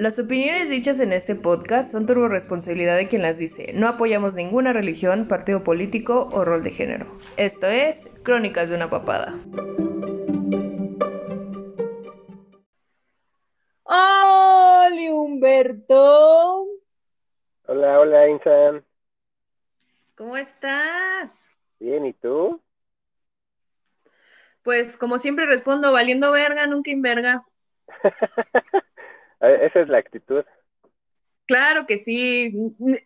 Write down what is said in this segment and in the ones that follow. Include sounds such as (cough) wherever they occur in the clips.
Las opiniones dichas en este podcast son turbo responsabilidad de quien las dice. No apoyamos ninguna religión, partido político o rol de género. Esto es Crónicas de una papada. ¡Hola, Humberto! Hola, hola, Insan. ¿Cómo estás? Bien, ¿y tú? Pues como siempre respondo, valiendo verga, nunca inverga. (laughs) Esa es la actitud. Claro que sí.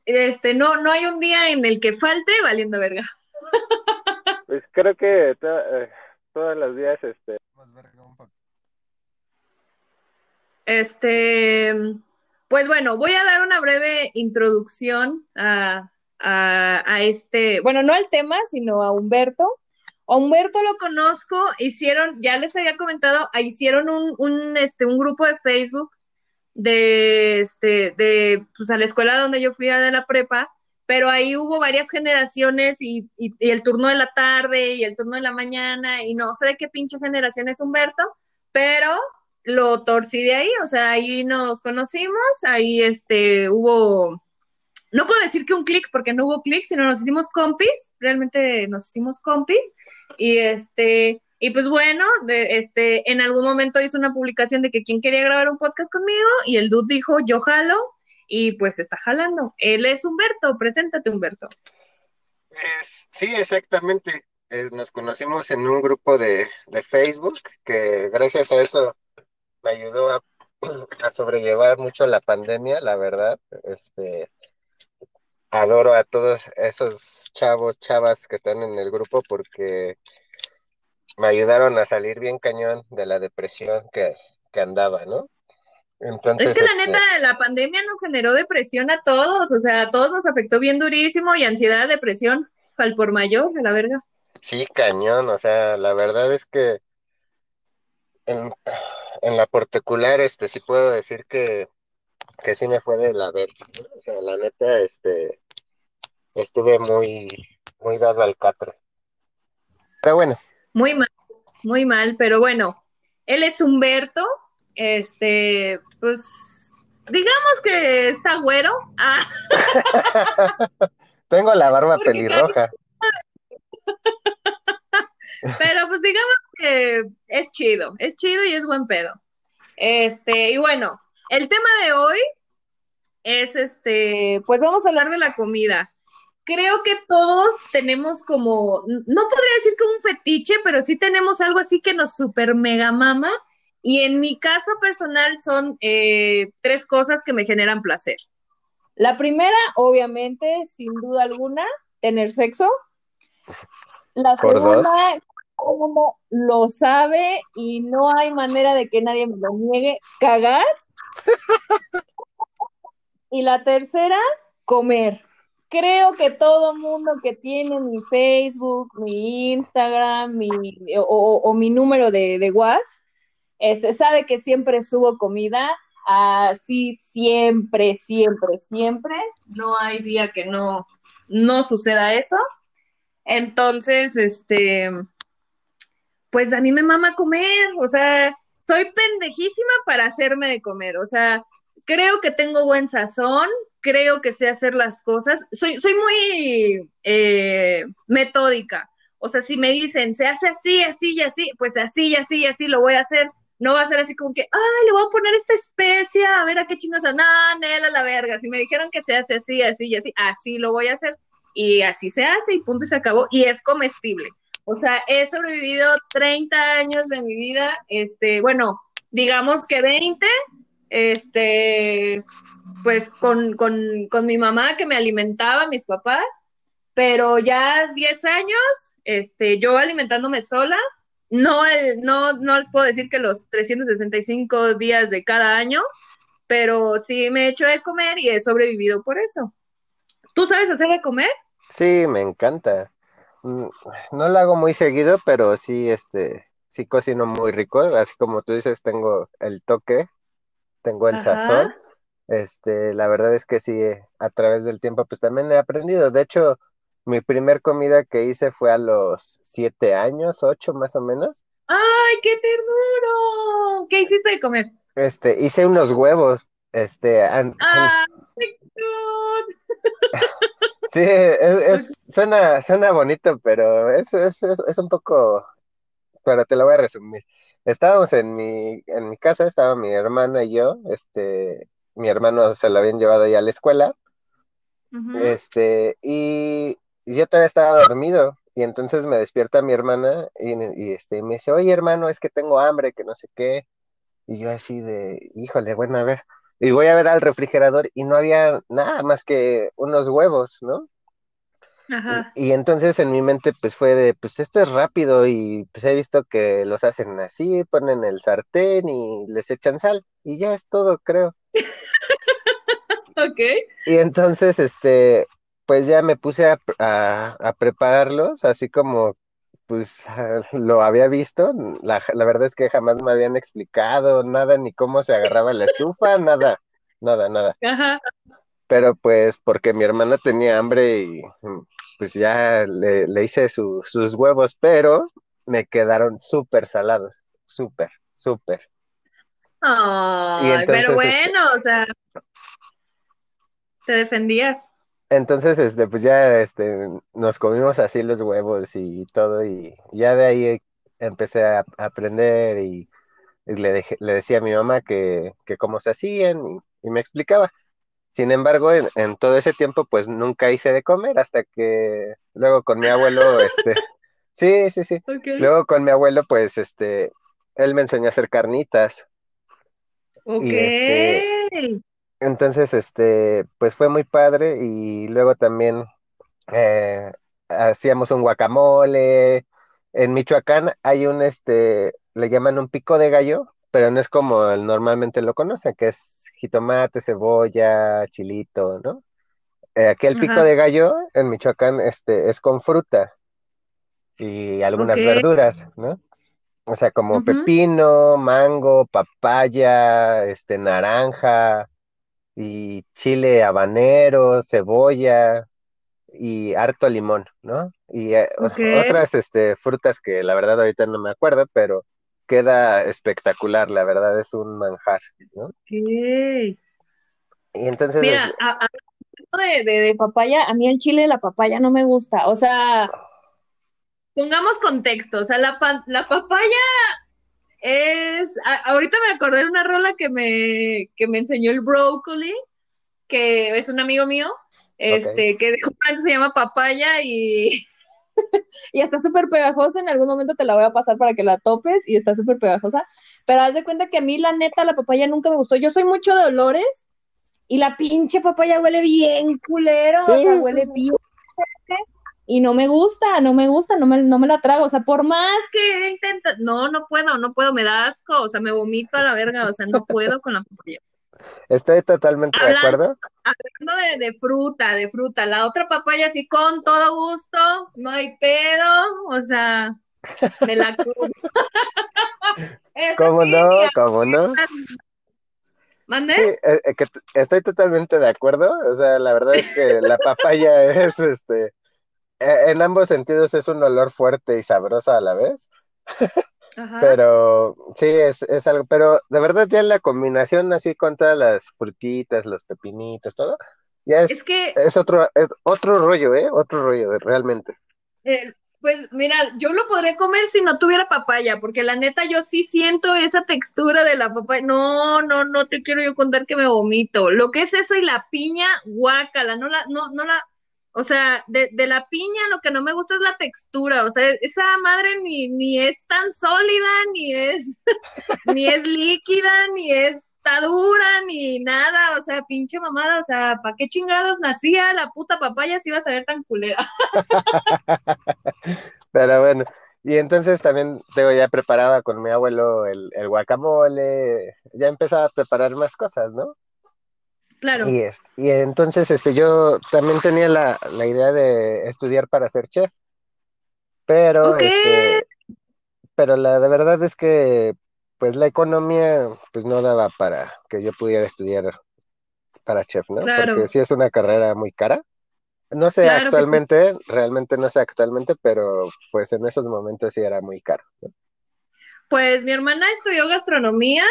Este, no, no hay un día en el que falte valiendo verga. (laughs) Pues creo que eh, todos los días, este. Este, pues bueno, voy a dar una breve introducción a, a, este, bueno, no al tema, sino a Humberto. A Humberto lo conozco, hicieron, ya les había comentado, hicieron un, un, este, un grupo de Facebook de, este, de, pues a la escuela donde yo fui a de la prepa, pero ahí hubo varias generaciones y, y, el turno de la tarde y el turno de la mañana y no sé de qué pinche generación es Humberto, pero lo torcí de ahí, o sea, ahí nos conocimos, ahí este, hubo, no puedo decir que un clic porque no hubo clic, sino nos hicimos compis, realmente nos hicimos compis y este, y pues bueno, de, este, en algún momento hizo una publicación de que quien quería grabar un podcast conmigo y el dude dijo, yo jalo, y pues está jalando. Él es Humberto, preséntate Humberto. sí, exactamente. Eh, nos conocimos en un grupo de, de, Facebook que gracias a eso me ayudó a, a, sobrellevar mucho la pandemia, la verdad. Este, adoro a todos esos chavos, chavas que están en el grupo porque me ayudaron a salir bien cañón de la depresión que, andaba, ¿no? Entonces, es que la este neta, la pandemia nos generó depresión a todos, o sea, a todos nos afectó bien durísimo y ansiedad, depresión, al por mayor, a la verga. Sí, cañón, o sea, la verdad es que en, la particular, este, sí puedo decir que, que sí me fue de la verga, o sea, la neta, este, estuve muy, muy dado al catre. Pero bueno, muy mal, muy mal, pero bueno, él es Humberto, este, pues, digamos que está güero. Ah. (laughs) Tengo la barba pelirroja. (laughs) Pero pues digamos que es chido, es chido y es buen pedo. Este, y bueno, el tema de hoy es este, pues vamos a hablar de la comida creo que todos tenemos como, no podría decir como un fetiche, pero sí tenemos algo así que nos super mega mama. Y en mi caso personal son eh, tres cosas que me generan placer. La primera, obviamente, sin duda alguna, tener sexo. La segunda, como lo sabe y no hay manera de que nadie me lo niegue, cagar. (laughs) y la tercera, comer creo que todo mundo que tiene mi Facebook, mi Instagram, mi, o, mi número de, de WhatsApp, este, sabe que siempre subo comida, así siempre, siempre, siempre. No hay día que no, no suceda eso. Entonces, este, pues a mí me mama comer, o sea, soy pendejísima para hacerme de comer, o sea, creo que tengo buen sazón, creo que sé hacer las cosas. Soy, soy muy eh, metódica. O sea, si me dicen, se hace así, así y así, pues así y así y así lo voy a hacer. No va a ser así como que, ay, le voy a poner esta especia, a ver a qué chingas. No, Nela, la verga. Si me dijeron que se hace así, así y así, así lo voy a hacer. Y así se hace y punto y se acabó. Y es comestible. O sea, he sobrevivido 30 años de mi vida, este, bueno, digamos que 20, este, pues con, mi mamá que me alimentaba, mis papás, pero ya 10 años, este, yo alimentándome sola, no, el, no, no les puedo decir que los 365 días de cada año, pero sí me he hecho de comer y he sobrevivido por eso. ¿Tú sabes hacer de comer? Sí, me encanta. Mm, no lo hago muy seguido, pero sí, este, sí cocino muy rico. Así como tú dices, tengo el toque, tengo el sazón este, la verdad es que sí, a través del tiempo, pues también he aprendido. De hecho, mi primer comida que hice fue a los siete años, ocho más o menos. ¡Ay, qué ternuro! ¿Qué hiciste de comer? Este, hice unos huevos, Este, ¡Ah, (laughs) Sí, es, suena, suena bonito, pero es, es, es, un poco, pero te lo voy a resumir. Estábamos en mi, en mi casa, estaba mi hermana y yo, este, mi hermano se lo habían llevado ya a la escuela, este, y, yo todavía estaba dormido, y entonces me despierta mi hermana y, y, este, me dice, oye hermano, es que tengo hambre, que no sé qué, y yo así de, híjole, bueno, a ver, y voy a ver al refrigerador y no había nada más que unos huevos, ¿no? Ajá. Y, entonces en mi mente pues fue de, pues esto es rápido y pues he visto que los hacen así, ponen el sartén y les echan sal y ya es todo, creo. (laughs) ok. Y entonces, este, pues ya me puse a, a prepararlos, así como pues (laughs) lo había visto, la, la, verdad es que jamás me habían explicado nada, ni cómo se agarraba la estufa, (laughs) nada, nada, nada. Pero pues porque mi hermana tenía hambre y pues ya le, le hice sus huevos, pero me quedaron súper salados, súper, súper. Ay, pero este bueno, o sea, te defendías. Entonces, este, pues ya este, nos comimos así los huevos y todo, y ya de ahí empecé a, aprender y, le, le decía a mi mamá que, que cómo se hacían y, me explicaba. Sin embargo, en, todo ese tiempo, pues nunca hice de comer hasta que luego con mi abuelo, este, (laughs) sí, sí, sí. Luego con mi abuelo, pues, este, él me enseñó a hacer carnitas. Ok. Y este, entonces, este, pues fue muy padre y luego también eh, hacíamos un guacamole. En Michoacán hay un, este, le llaman un pico de gallo, pero no es como normalmente lo conocen, que es jitomate, cebolla, chilito, ¿no? Eh, aquí el pico de gallo en Michoacán, este, es con fruta y algunas verduras, ¿no? O sea, como pepino, mango, papaya, este, naranja, y chile habanero, cebolla y harto limón, ¿no? Y eh, otras este, frutas que la verdad ahorita no me acuerdo, pero queda espectacular, la verdad es un manjar, ¿no? Y entonces... Mira, a, de, de, papaya, a mí el chile de la papaya no me gusta, o sea, pongamos contexto, o sea, la, la papaya es, ahorita me acordé de una rola que me, que me enseñó el Broccoli, que es un amigo mío, este, que se llama Papaya y, (laughs) y está súper pegajosa, en algún momento te la voy a pasar para que la topes y está súper pegajosa, pero haz de cuenta que a mí la neta la papaya nunca me gustó, yo soy mucho de olores y la pinche papaya huele bien culero, o sea, huele bien y no me gusta, no me gusta, no me, no me la trago, o sea, por más que intenta, no, no puedo, no puedo, me da asco, o sea, me vomito a la verga, o sea, no puedo con la papaya. Estoy totalmente de acuerdo. Hablando de, fruta, de fruta, la otra papaya sí con todo gusto, no hay pedo, o sea, me la como. (laughs) ¿Cómo no? ¿Cómo no? ¿Mande? Sí, eh, que estoy totalmente de acuerdo, o sea, la verdad es que la papaya (laughs) es, este, en ambos sentidos es un olor fuerte y sabroso a la vez. Pero sí, es, es algo, pero de verdad ya la combinación así con todas las frutitas, los pepinitos, todo, ya es, que, es otro, otro rollo, ¿eh? Otro rollo, realmente. pues mira, yo lo podría comer si no tuviera papaya, porque la neta yo sí siento esa textura de la papaya. No, no, no te quiero yo contar que me vomito. Lo que es eso y la piña, guácala, no la, no, no la, o sea, de, de, la piña lo que no me gusta es la textura. O sea, esa madre ni, ni es tan sólida, ni es, (laughs) ni es líquida, ni está dura, ni nada. O sea, pinche mamada. O sea, ¿para qué chingados nacía la puta papaya si iba a saber tan culera? (laughs) Pero bueno, y entonces también tengo ya preparaba con mi abuelo el, el guacamole, ya empezaba a preparar más cosas, ¿no? Claro. Y, y entonces este, yo también tenía la, idea de estudiar para ser chef, pero, este, pero la de verdad es que pues la economía pues no daba para que yo pudiera estudiar para chef, ¿no? Porque sí es una carrera muy cara. No sé actualmente, realmente no sé actualmente, pero pues en esos momentos sí era muy caro. Pues mi hermana estudió gastronomía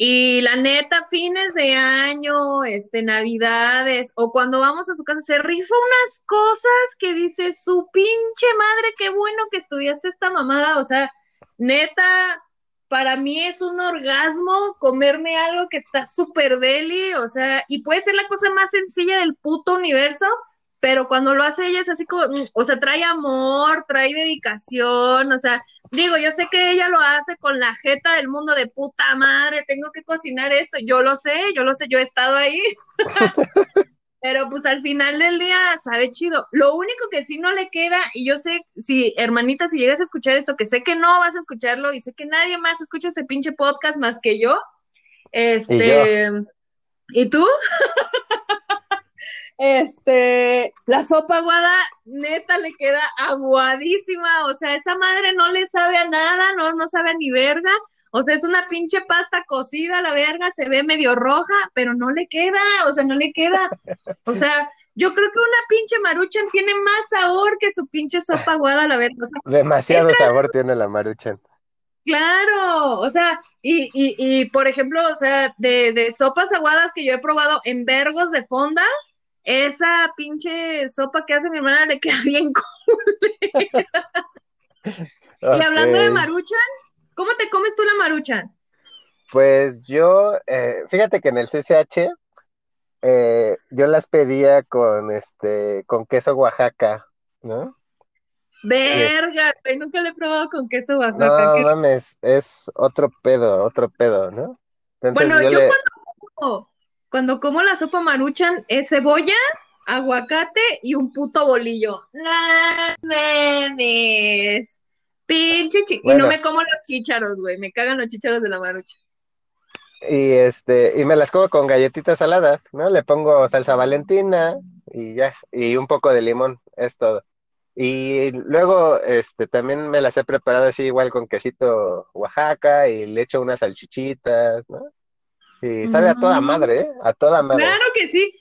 Y la neta, fines de año, este, navidades, o cuando vamos a su casa, se rifa unas cosas que dice su pinche madre, qué bueno que estudiaste esta mamada. O sea, neta, para mí es un orgasmo comerme algo que está súper deli, o sea, y puede ser la cosa más sencilla del puto universo, pero cuando lo hace ella es así como, mm, o sea, trae amor, trae dedicación, o sea, digo, yo sé que ella lo hace con la jeta del mundo de puta madre, tengo que cocinar esto, yo lo sé, yo lo sé, yo he estado ahí. (laughs) Pero pues al final del día sabe chido. Lo único que sí no le queda, y yo sé, si hermanita, si llegas a escuchar esto, que sé que no vas a escucharlo y sé que nadie más escucha este pinche podcast más que yo, este, ¿y, ¿y tú? (laughs) Este, la sopa aguada, neta, le queda aguadísima. O sea, esa madre no le sabe a nada, no, no sabe a ni verga. O sea, es una pinche pasta cocida, la verga, se ve medio roja, pero no le queda, o sea, no le queda. O sea, yo creo que una pinche maruchan tiene más sabor que su pinche sopa aguada, la verga. Demasiado sabor tiene la maruchan. Claro, o sea, y, y, y por ejemplo, o sea, de, de sopas aguadas que yo he probado en vergos de fondas, esa pinche sopa que hace mi hermana le queda bien (laughs) cool. Y hablando de maruchan, ¿cómo te comes tú la maruchan? Pues yo, eh, fíjate que en el CCH eh, yo las pedía con este, con queso Oaxaca, ¿no? Verga, nunca le he probado con queso Oaxaca. No mames, es otro pedo, otro pedo, ¿no? bueno, yo, cuando cuando como la sopa maruchan es cebolla, aguacate y un puto bolillo. ¡No memes! Pinche chi Y no me como los chícharos, güey. Me cagan los chícharos de la marucha. Y este, y me las como con galletitas saladas, ¿no? Le pongo salsa valentina y ya, y un poco de limón, es todo. Y luego, este, también me las he preparado así igual con quesito Oaxaca y le echo unas salchichitas, ¿no? Y sabe a toda madre, ¿eh? A toda madre. Claro que sí.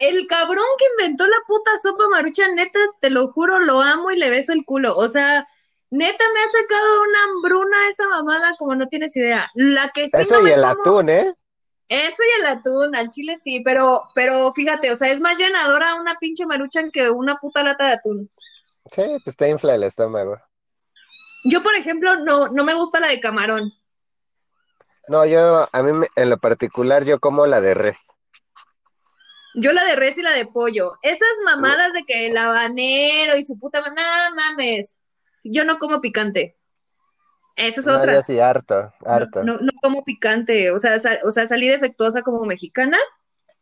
El cabrón que inventó la puta sopa marucha, neta, te lo juro, lo amo y le beso el culo. O sea, neta me ha sacado una hambruna esa mamada como no tienes idea. La que sí Eso y el atún, ¿eh? Eso y el atún, al chile sí, pero, pero fíjate, o sea, es más llenadora una pinche maruchan que una puta lata de atún. Sí, pues te infla el estómago. Yo, por ejemplo, no, no me gusta la de camarón. No, yo, a mí en lo particular, yo como la de res. Yo la de res y la de pollo. Esas mamadas de que el habanero y su puta no mames. Yo no como picante. Eso es otra. Yo sí, harto, harto. No, no, como picante. O sea, o sea, salí defectuosa como mexicana.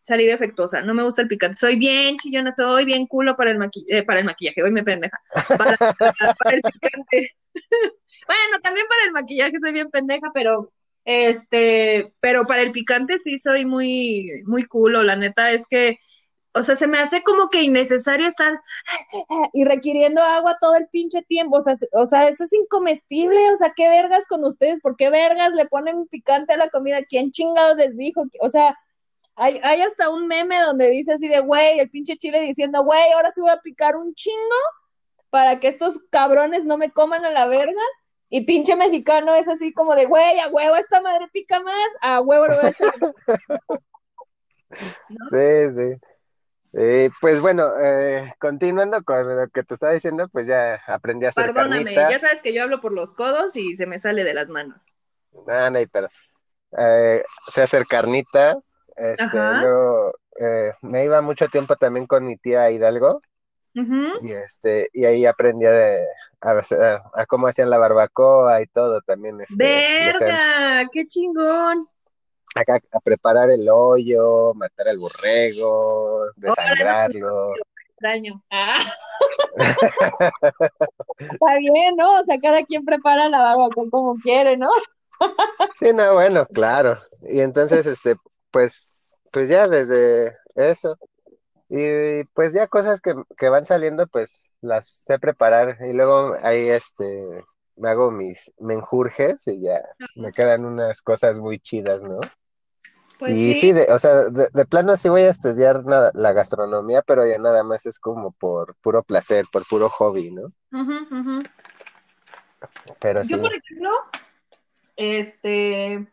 Salí defectuosa. No me gusta el picante. Soy bien chillona, soy bien culo para el, eh, para el maquillaje. Hoy me pendeja. para (laughs) el picante. (laughs) bueno, también para el maquillaje soy bien pendeja, pero este, pero para el picante sí soy muy, muy culo, la neta es que, o sea, se me hace como que innecesario estar y requiriendo agua todo el pinche tiempo, o sea, o sea, eso es incomestible, o sea, qué vergas con ustedes, ¿por qué vergas le ponen picante a la comida? ¿Quién chingados les dijo? O sea, hay, hay hasta un meme donde dice así de, güey, el pinche chile diciendo, güey, ahora sí voy a picar un chingo para que estos cabrones no me coman a la verga. Y pinche mexicano es así como de, güey, a huevo esta madre pica más, a huevo lo voy a echar. (laughs) Sí, sí. pues bueno, eh, continuando con lo que te estaba diciendo, pues ya aprendí a hacer Perdóname, ya sabes que yo hablo por los codos y se me sale de las manos. No, no, pero eh, sé hacer carnitas. Este, luego, eh, me iba mucho tiempo también con mi tía Hidalgo. Y este, y ahí aprendí a, a, cómo hacían la barbacoa y todo también. Este, ¡Verga! ¡Qué chingón! Acá a preparar el hoyo, matar al borrego, desangrarlo. extraño. Ah. (laughs) Está bien, ¿no? O sea, cada quien prepara la barbacoa como quiere, ¿no? (laughs) sí, no, bueno, claro. Y entonces, este, pues, pues ya desde eso, y pues ya cosas que, que van saliendo, pues las sé preparar. Y luego ahí este me hago mis menjurjes y ya me quedan unas cosas muy chidas, ¿no? Pues y sí, de, o sea, de, plano sí voy a estudiar la gastronomía, pero ya nada más es como por puro placer, por puro hobby, ¿no? Pero Yo, por ejemplo, este,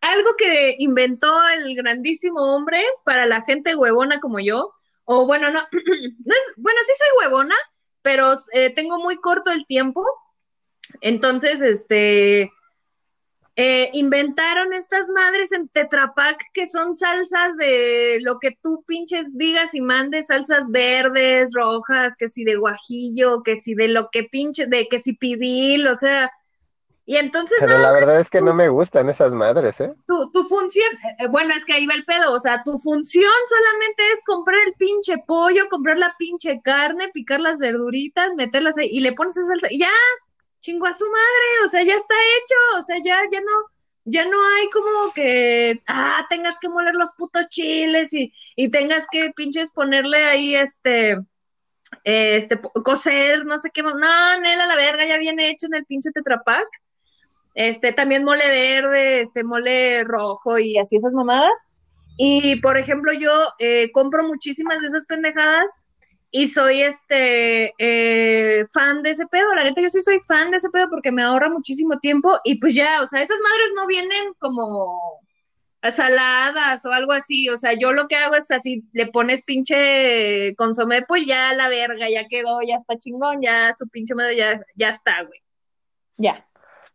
algo que inventó el grandísimo hombre para la gente huevona como yo, o bueno, no, (clears throat) no es, bueno, sí soy huevona, pero eh, tengo muy corto el tiempo, entonces, este, eh, inventaron estas madres en Tetrapac que son salsas de lo que tú pinches digas y mandes, salsas verdes, rojas, que si de guajillo, que si de lo que pinche, de que si pidil, o sea, y entonces... Pero la verdad es que no me gustan esas madres, ¿eh? Tu, tu función, eh, bueno, es que ahí va el pedo, o sea, tu función solamente es comprar el pinche pollo, comprar la pinche carne, picar las verduritas, meterlas ahí y le pones esa salsa y ya, chingo a su madre, o sea, ya está hecho, o sea, ya, ya no, ya no hay como que, ah, tengas que moler los putos chiles y, y tengas que pinches ponerle ahí este, este, coser, no sé qué, no, Nela, la verga, ya viene hecho en el pinche tetrapac. Este, también mole verde, este, mole rojo y así esas mamadas. Y, por ejemplo, yo eh, compro muchísimas de esas pendejadas y soy este eh, fan de ese pedo. La neta, yo sí soy fan de ese pedo porque me ahorra muchísimo tiempo y pues ya, o sea, esas madres no vienen como saladas o algo así. O sea, yo lo que hago es así, le pones pinche consomé, pues ya la verga, ya quedó, ya está chingón, ya su pinche madre ya, ya está, güey. Ya.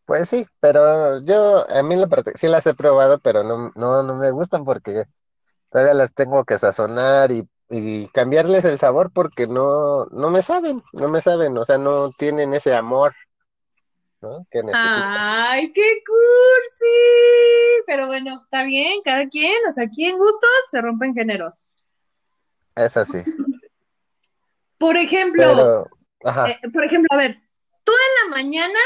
Pues sí, pero yo a mí la parte sí las he probado, pero no, no, no me gustan porque todavía las tengo que sazonar y y cambiarles el sabor porque no, no me saben, no me saben, o sea, no tienen ese amor, ¿no? Que Ay, qué cursi. Pero bueno, está bien, cada quien, o sea, aquí en gustos se rompen géneros. Es así. Por ejemplo, eh, por ejemplo, a ver, tú en la mañana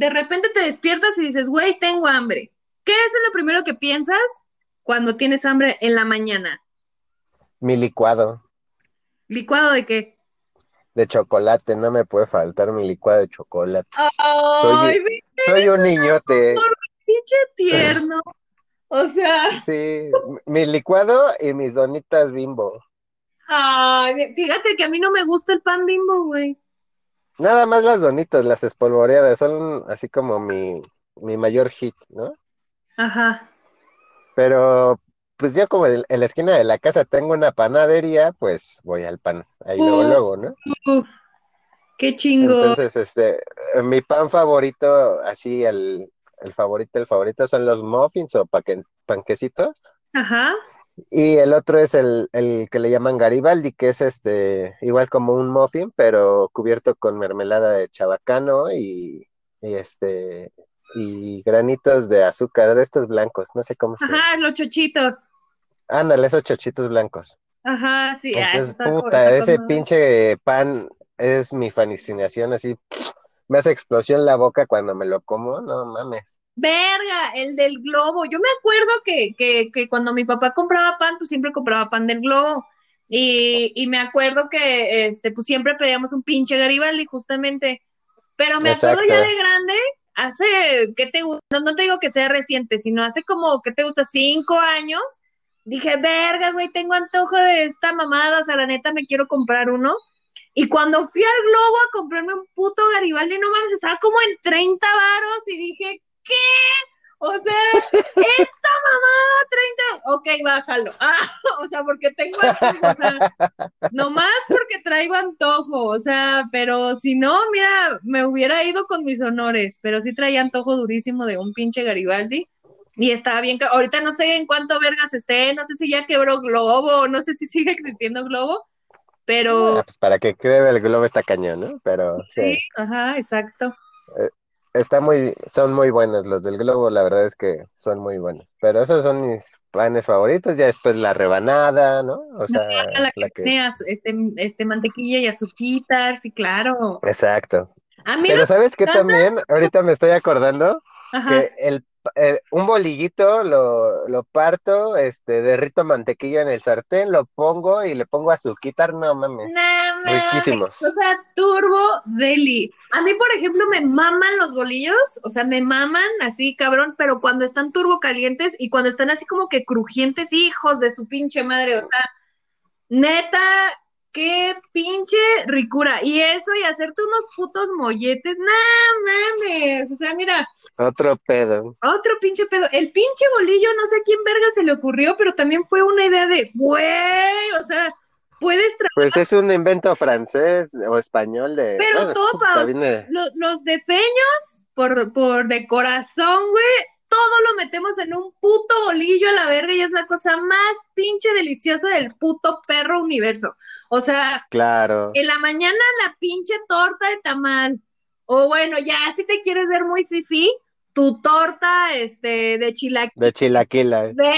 de repente te despiertas y dices, güey, tengo hambre. ¿Qué es lo primero que piensas cuando tienes hambre en la mañana? Mi licuado. ¿Licuado de qué? De chocolate, no me puede faltar mi licuado de chocolate. Ay, soy, un niñote. Pinche tierno. (laughs) O sea. Sí, mi licuado y mis donitas bimbo. Ay, fíjate que a mí no me gusta el pan bimbo, güey. Nada más las donitas, las espolvoreadas, son así como mi, mi mayor hit, ¿no? Ajá. Pero pues yo como en, la esquina de la casa tengo una panadería, pues voy al pan, ahí luego, luego, ¿no? Uf, qué chingo. Entonces, este, mi pan favorito, así, el, el favorito, el favorito son los muffins o panquecitos. Ajá. Y el otro es el, el que le llaman Garibaldi, que es este, igual como un muffin, pero cubierto con mermelada de chabacano y, y este, y granitos de azúcar, de estos blancos, no sé cómo se llama. Ajá, los chochitos. Ándale, esos chochitos blancos. Ajá, sí. Ah, puta, ese pinche pan es mi fascinación, así me hace explosión la boca cuando me lo como, no mames. Verga, el del globo. Yo me acuerdo que, que, que cuando mi papá compraba pan, pues siempre compraba pan del globo. Y, y me acuerdo que este, pues siempre pedíamos un pinche Garibaldi, justamente. Pero me acuerdo ya de grande hace, ¿qué te gusta? No, te digo que sea reciente, sino hace como, ¿qué te gusta? Cinco años. Dije, verga, güey, tengo antojo de esta mamada, o sea, la neta me quiero comprar uno. Y cuando fui al Globo a comprarme un puto Garibaldi, no mames, estaba como en 30 varos y dije, ¿qué? O sea, esta mamada 30, ok, bájalo. Ah, (laughs) o sea, porque tengo antojo, o sea, nomás porque traigo antojo, o sea, pero si no, mira, me hubiera ido con mis honores, pero sí traía antojo durísimo de un pinche Garibaldi. Y estaba bien, ahorita no sé en cuánto vergas esté, no sé si ya quebró Globo, no sé si sigue existiendo Globo, pero... Ah, pues para que quede el Globo está cañón, ¿no? Pero... Sí, ajá, exacto. Está muy, son muy buenos los del globo, la verdad es que son muy buenos. Pero esos son mis panes favoritos, ya después la rebanada, ¿no? O sea, la, que, tiene este, este mantequilla y azuquitar, sí, claro. Exacto. Pero sabes que también, ahorita me estoy acordando que el eh, un bolillito lo, lo parto, este, derrito mantequilla en el sartén, lo pongo y le pongo azuquitar, no mames. Riquísimo. O sea, turbo deli. A mí, por ejemplo, me maman los bolillos, o sea, me maman así, cabrón, pero cuando están turbo calientes y cuando están así como que crujientes, hijos de su pinche madre, o sea, neta, qué pinche ricura. Y eso y hacerte unos putos molletes, no mames. O sea, mira. Otro pedo. Otro pinche pedo. El pinche bolillo, no sé a quién verga se le ocurrió, pero también fue una idea de, güey, o sea, puedes trabajar. Pues es un invento francés o español de. Pero topa, los, los defeños, por, por de corazón, güey, todo lo metemos en un puto bolillo a la verga y es la cosa más pinche deliciosa del puto perro universo. O sea, claro. En la mañana la pinche torta de tamal. O bueno, ya si te quieres ver muy fifi, tu torta este de chilaquila. De chilaquila. De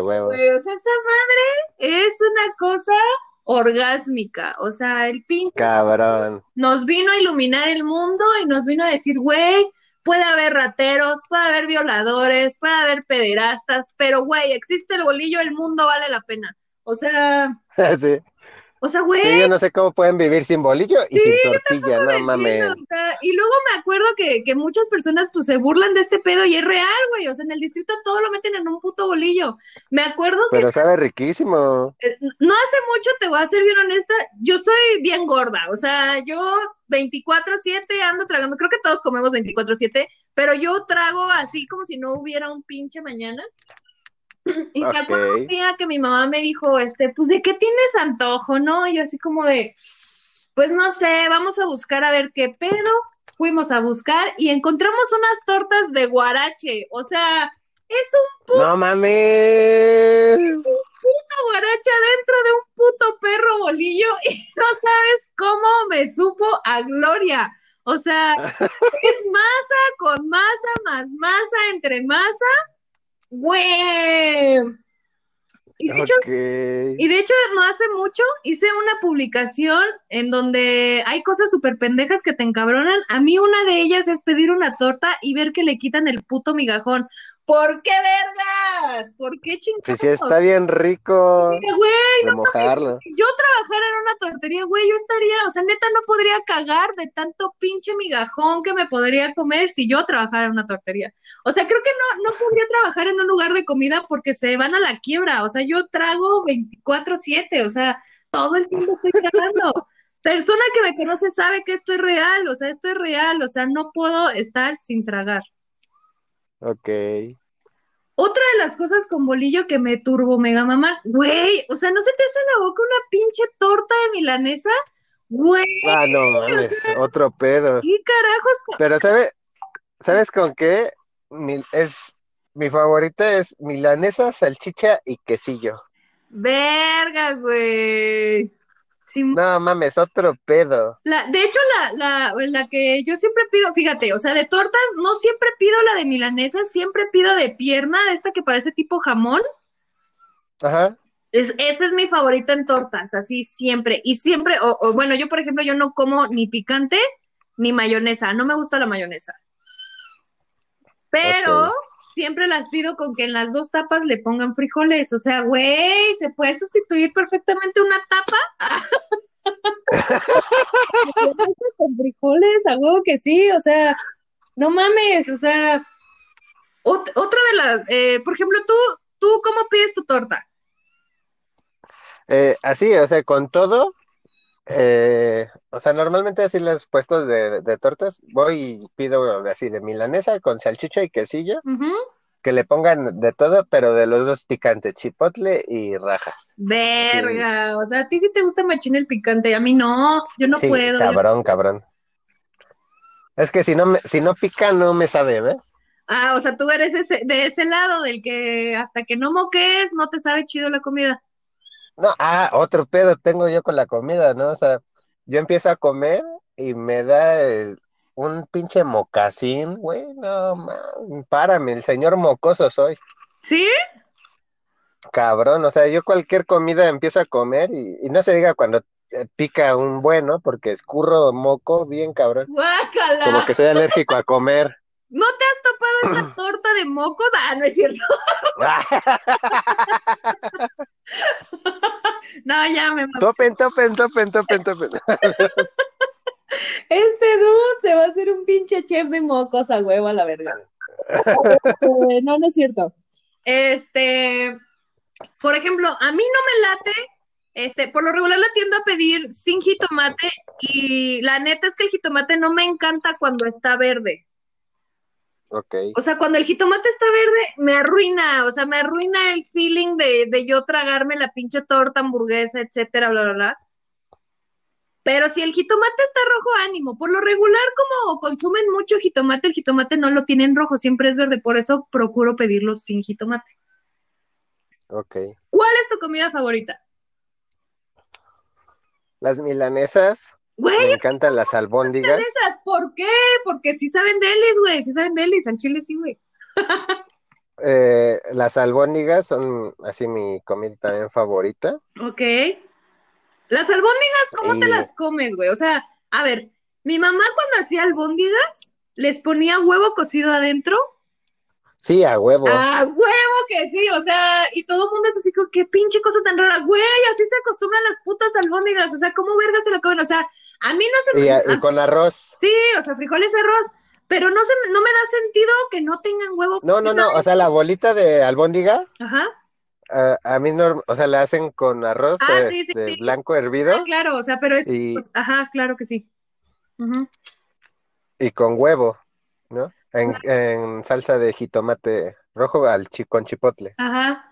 huevo. o sea, esa madre es una cosa orgásmica. O sea, el pinche cabrón. Nos vino a iluminar el mundo y nos vino a decir, güey, puede haber rateros, puede haber violadores, puede haber pederastas, pero güey, existe el bolillo, el mundo vale la pena. O sea, (laughs) sí. O sea, güey. Sí, yo no sé cómo pueden vivir sin bolillo y sin tortilla, no mames. y luego me acuerdo que, que, muchas personas pues se burlan de este pedo y es real, güey. O sea, en el distrito todo lo meten en un puto bolillo. Me acuerdo que. Pero sabe riquísimo. Eh, no hace mucho, te voy a ser bien honesta, yo soy bien gorda. O sea, yo 24-7 ando tragando, creo que todos comemos 24-7, pero yo trago así como si no hubiera un pinche mañana. (clears throat) Y me acuerdo un día que mi mamá me dijo, este, pues, ¿de qué tienes antojo, no? Y yo así como de, pues, no sé, vamos a buscar a ver qué pedo. Fuimos a buscar y encontramos unas tortas de guarache. O sea, es un puto... No mames. un puto guarache dentro de un puto perro bolillo (laughs) y no sabes cómo me supo a gloria. O sea, (laughs) es masa con masa más masa entre masa Güey. Y de, hecho, y de hecho, no hace mucho hice una publicación en donde hay cosas súper pendejas que te encabronan. A mí una de ellas es pedir una torta y ver que le quitan el puto migajón. ¿Por qué vergas? ¿Por qué chingados? Pues sí, está bien rico. Güey, no mojarlo. Yo trabajara en una tortería, güey, yo estaría, o sea, neta no podría cagar de tanto pinche migajón que me podría comer si yo trabajara en una tortería. O sea, creo que no, no podría trabajar en un lugar de comida porque se van a la quiebra. O sea, yo trago 24-7, o sea, todo el tiempo estoy tragando. Persona que me conoce sabe que esto es real, o sea, esto es real, o sea, no puedo estar sin tragar. Ok. Otra de las cosas con bolillo que me turbo mega mamá, güey, o sea, ¿no se te hace en la boca una pinche torta de milanesa? Güey. Ah, no mames, (laughs) otro pedo. ¿Qué carajos? Pero ¿sabe, ¿sabes con qué? es, mi favorita es milanesa, salchicha y quesillo. Verga, güey. No mames, otro pedo. La, de hecho, la, la, la que yo siempre pido, fíjate, o sea, de tortas no siempre pido la de milanesa, siempre pido de pierna, esta que parece tipo jamón. Ajá. Es, esa es mi favorita en tortas, así siempre. Y siempre, o, bueno, yo por ejemplo, yo no como ni picante ni mayonesa, no me gusta la mayonesa. Pero siempre las pido con que en las dos tapas le pongan frijoles. O sea, güey, se puede sustituir perfectamente una tapa (laughs) con frijoles, a huevo que sí, o sea, no mames, o sea, otra de las, eh, por ejemplo, tú, tú, ¿cómo pides tu torta? Eh, así, o sea, con todo, eh, o sea, normalmente así los puestos de, de, tortas, voy y pido así de milanesa con salchicha y quesillo, que le pongan de todo, pero de los dos picantes, chipotle y rajas. Verga, o sea, a ti sí te gusta machín el picante, a mí no, yo no puedo. Cabrón, cabrón. Es que si no, me, si no pica, no me sabe, ¿ves? Ah, o sea, tú eres ese, de ese lado, del que hasta que no moques, no te sabe chido la comida. No, ah, otro pedo tengo yo con la comida, ¿no? O sea, yo empiezo a comer y me da un pinche mocasín, güey, no, man, párame, el señor mocoso soy. ¿Sí? Cabrón, o sea, yo cualquier comida empiezo a comer y, no se diga cuando eh, pica un bueno, porque escurro moco bien cabrón. Guácala. Como que soy alérgico a comer. ¿No te has topado esta (laughs) torta de mocos? Ah, no es cierto. (laughs) no, ya me Topen, topen, topen, topen, topen. (laughs) Este dude se va a hacer un pinche chef de mocos a huevo a la verga. No, no es cierto. Este, por ejemplo, a mí no me late Este, por lo regular la tiendo a pedir sin jitomate y la neta es que el jitomate no me encanta cuando está verde. Ok. O sea, cuando el jitomate está verde, me arruina, o sea, me arruina el feeling de, de yo tragarme la pinche torta, hamburguesa, etcétera, bla, bla, bla. Pero si el jitomate está rojo, ánimo. Por lo regular, como consumen mucho jitomate, el jitomate no lo tienen rojo, siempre es verde. Por eso procuro pedirlo sin jitomate. Ok. ¿Cuál es tu comida favorita? Las milanesas. Güey, Me encantan las albóndigas. esas, ¿por qué? Porque sí saben delis, güey, sí saben delis, al chile sí, güey. (laughs) Eh, las albóndigas son así mi comida también favorita. Ok. Las albóndigas, ¿cómo te las comes, güey? O sea, a ver, mi mamá cuando hacía albóndigas, les ponía huevo cocido adentro. Sí, a huevo. ¡A huevo que sí! O sea, y todo el mundo es así como, qué pinche cosa tan rara. Güey, así se acostumbran las putas albóndigas. O sea, ¿cómo verga se la comen? O sea, a mí no se Y, me... y con arroz. Sí, o sea, frijoles arroz. Pero no, se, me- no me da sentido que no tengan huevo No, no, no. O sea, la bolita de albóndiga, Ajá. a, a mí no, o sea, la hacen con arroz Ah, sí, sí, este, sí. blanco hervido Ah, claro, o sea, pero es... y, pues, ajá, claro que sí. Ujú. y con huevo, ¿no? En, en salsa de jitomate rojo al chi, con chipotle. Ajá.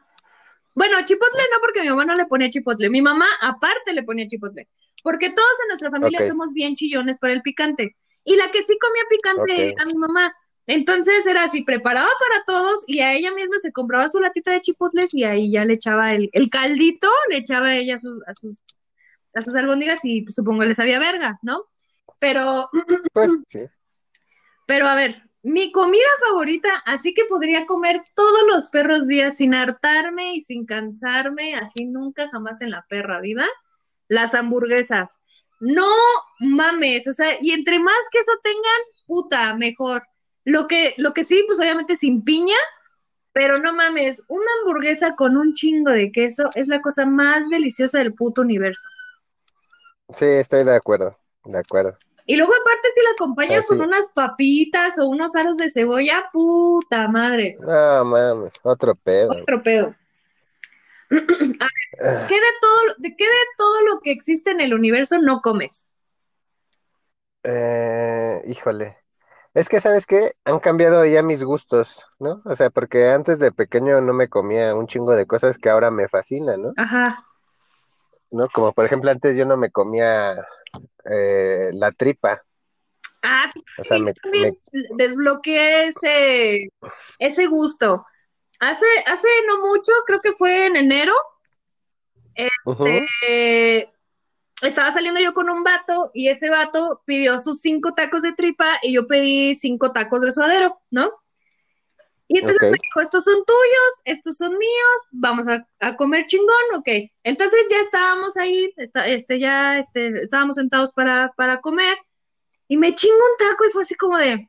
Bueno, chipotle no, porque mi mamá no le ponía chipotle. Mi mamá aparte le ponía chipotle. Porque todos en nuestra familia somos bien chillones para el picante. Y la que sí comía picante era mi mamá. Entonces era así, preparaba para todos y a ella misma se compraba su latita de chipotles y ahí ya le echaba el, el caldito, le echaba a ella a sus, a sus, a sus albóndigas y supongo le sabía verga, ¿no? Pero, (clears throat) Pues sí. pero a ver, mi comida favorita, así que podría comer todos los perros días sin hartarme y sin cansarme, así nunca jamás en la perra vida, las hamburguesas. No mames, o sea, y entre más queso tengan, puta, mejor. Lo que, lo que sí, pues obviamente sin piña, pero no mames, una hamburguesa con un chingo de queso es la cosa más deliciosa del puto universo. Sí, estoy de acuerdo. De acuerdo. Y luego aparte si la acompañas Ah, con unas papitas o unos aros de cebolla, puta madre, No mames, otro pedo. otro pedo. (clears throat) Ah, ¿Qué de todo, qué de todo lo que existe en el universo no comes? Eh, híjole. Es que, ¿sabes qué? Han cambiado ya mis gustos, ¿no? O sea, porque antes de pequeño no me comía un chingo de cosas que ahora me fascinan, ¿no? Ajá. ¿No? Como por ejemplo, antes yo no me comía eh, la tripa. Ah, O sea, sí, me, yo también desbloqueé ese, ese gusto. Hace, hace no mucho, creo que fue en enero, eh, estaba saliendo yo con un vato y ese vato pidió sus cinco tacos de tripa y yo pedí cinco tacos de suadero, ¿no? Y entonces me dijo, estos son tuyos, estos son míos, vamos a, a comer chingón, ok. Entonces ya estábamos ahí, está, este, ya este, estábamos sentados para, para comer y me chingo un taco y fue así como de,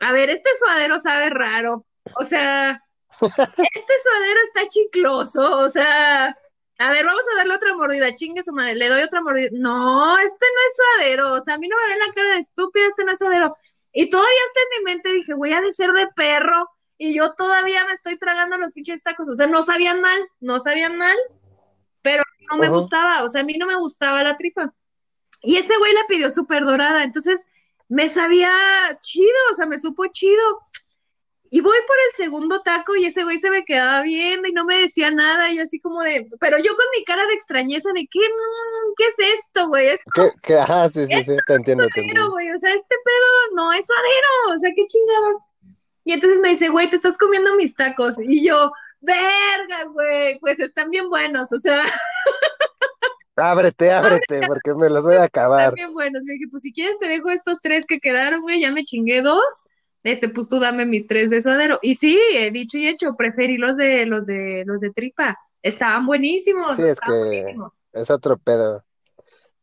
a ver, este suadero sabe raro, o sea, este suadero está chicloso, o sea, a ver, vamos a darle otra mordida, chingue su madre, le doy otra mordida. No, este no es suadero, o sea, a mí no me ven la cara de estúpida, este no es suadero. Y todavía está en mi mente, dije, voy a de ser de perro, y yo todavía me estoy tragando los pinches tacos, o sea, no sabían mal, no sabían mal, pero no me gustaba, o sea, a mí no me gustaba la tripa. Y ese güey la pidió súper dorada, entonces me sabía chido, o sea, me supo chido. Y voy por el segundo taco y ese güey se me quedaba viendo y no me decía nada, y yo así como de, pero yo con mi cara de extrañeza de, ¿qué, mm, ¿qué es esto, güey? Es ¿Qué, qué? Ajá, sí, sí, sí, te entiendo, te suadero, entiendo. güey, o sea, este pedo no es suadero, o sea, qué chingados. Y entonces me dice, güey, te estás comiendo mis tacos. Y yo, verga, güey, pues están bien buenos, o sea, Ábrete, (laughs) ábrete, porque me los voy a están acabar. bien buenos. Le dije, pues si quieres te dejo estos tres que quedaron, güey, ya me chingué dos. Este, pues tú dame mis tres de suadero. Y sí, he dicho y hecho, preferí los de los de los de tripa. Estaban buenísimos, Sí, es que buenísimos. es otro pedo.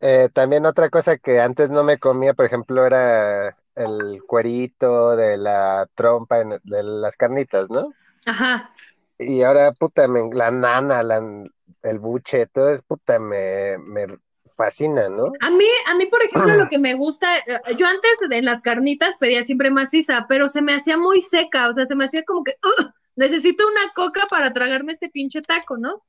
Eh, también otra cosa que antes no me comía, por ejemplo, era el cuerito de la trompa, en- de las carnitas, ¿no? Ajá. Y ahora, puta, me- la nana, la, el buche, todo es, puta, me, me fascina, ¿no? A mí, a mí, por ejemplo, (clears throat) lo que me gusta, eh, yo antes de las carnitas pedía siempre maciza, pero se me hacía muy seca, o sea, se me hacía como que "Ugh, necesito una coca para tragarme este pinche taco, ¿no?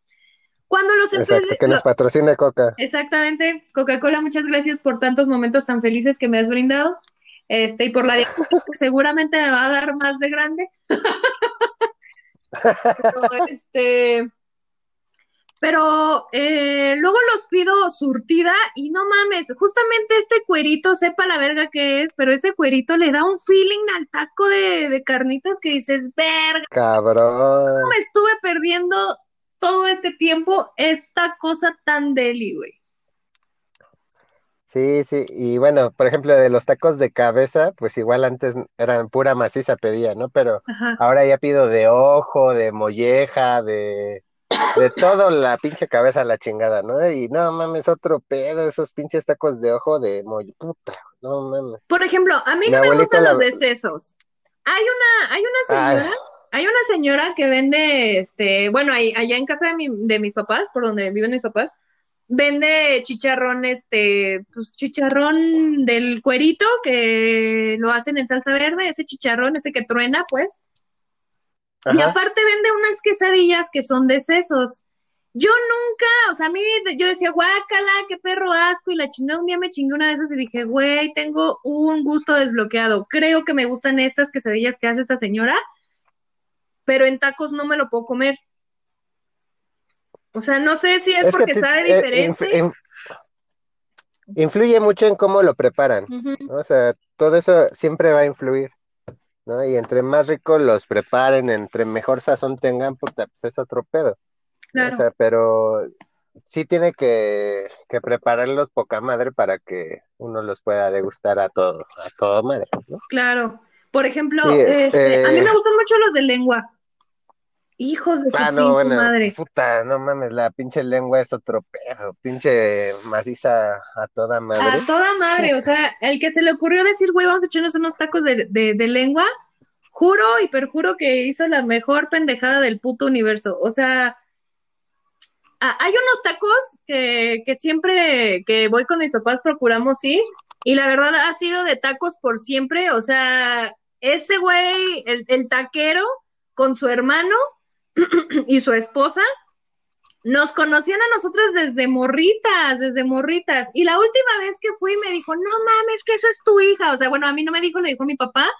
Cuando los Exacto, que nos patrocine Coca. Exactamente. Coca-Cola, muchas gracias por tantos momentos tan felices que me has brindado. Este, y por la (laughs) seguramente me va a dar más de grande. (laughs) pero, este, pero eh, luego los pido surtida y no mames, justamente este cuerito, sepa la verga que es, pero ese cuerito le da un feeling al taco de, carnitas que dices, verga. Cabrón. Me estuve perdiendo todo este tiempo esta cosa tan deli, güey. Sí, sí, y bueno, por ejemplo, de los tacos de cabeza, pues igual antes eran pura maciza pedía, ¿no? Pero ahora ya pido de ojo, de molleja, de, de todo la pinche cabeza a la chingada, ¿no? Y no mames, otro pedo, esos pinches tacos de ojo de molleja, puta, no mames. Por ejemplo, a mí no me gustan los de sesos. Hay una, hay una señora, hay una señora que vende, este, bueno, allá en casa de, mi, de mis papás, por donde viven mis papás, vende chicharrón, este, pues chicharrón del cuerito que lo hacen en salsa verde, ese chicharrón, ese que truena, pues. Y aparte vende unas quesadillas que son de sesos. Yo nunca, o sea, a mí yo decía, guácala, qué perro asco, y la chingada un día me chingué una de esas y dije, güey, tengo un gusto desbloqueado. Creo que me gustan estas quesadillas que hace esta señora, pero en tacos no me lo puedo comer. O sea, no sé si es, porque sabe eh, diferente. influye mucho en cómo lo preparan. O sea, todo eso siempre va a influir. ¿No? Y entre más rico los preparen, entre mejor sazón tengan, pues es otro pedo. Claro. O sea, pero sí tiene que, que, prepararlos poca madre para que uno los pueda degustar a todo, a todo madre, ¿no? Claro. Por ejemplo, este, a mí me eh, gustan mucho los de lengua. Hijos de ah, no, bueno, madre. Puta, no mames, la pinche lengua es otro pedo, pinche maciza a toda madre. A toda madre, o sea, el que se le ocurrió decir, güey, vamos a echarnos unos tacos de, de, lengua, juro y perjuro que hizo la mejor pendejada del puto universo. O sea, hay unos tacos que, que siempre que voy con mis papás procuramos ir, y la verdad ha sido de tacos por siempre, o sea, ese güey, el, el taquero con su hermano, (clears throat) y su esposa nos conocían a nosotros desde morritas, desde morritas. Y la última vez que fui me dijo, no mames, que esa es tu hija. O sea, bueno, a mí no me dijo, le dijo mi papá.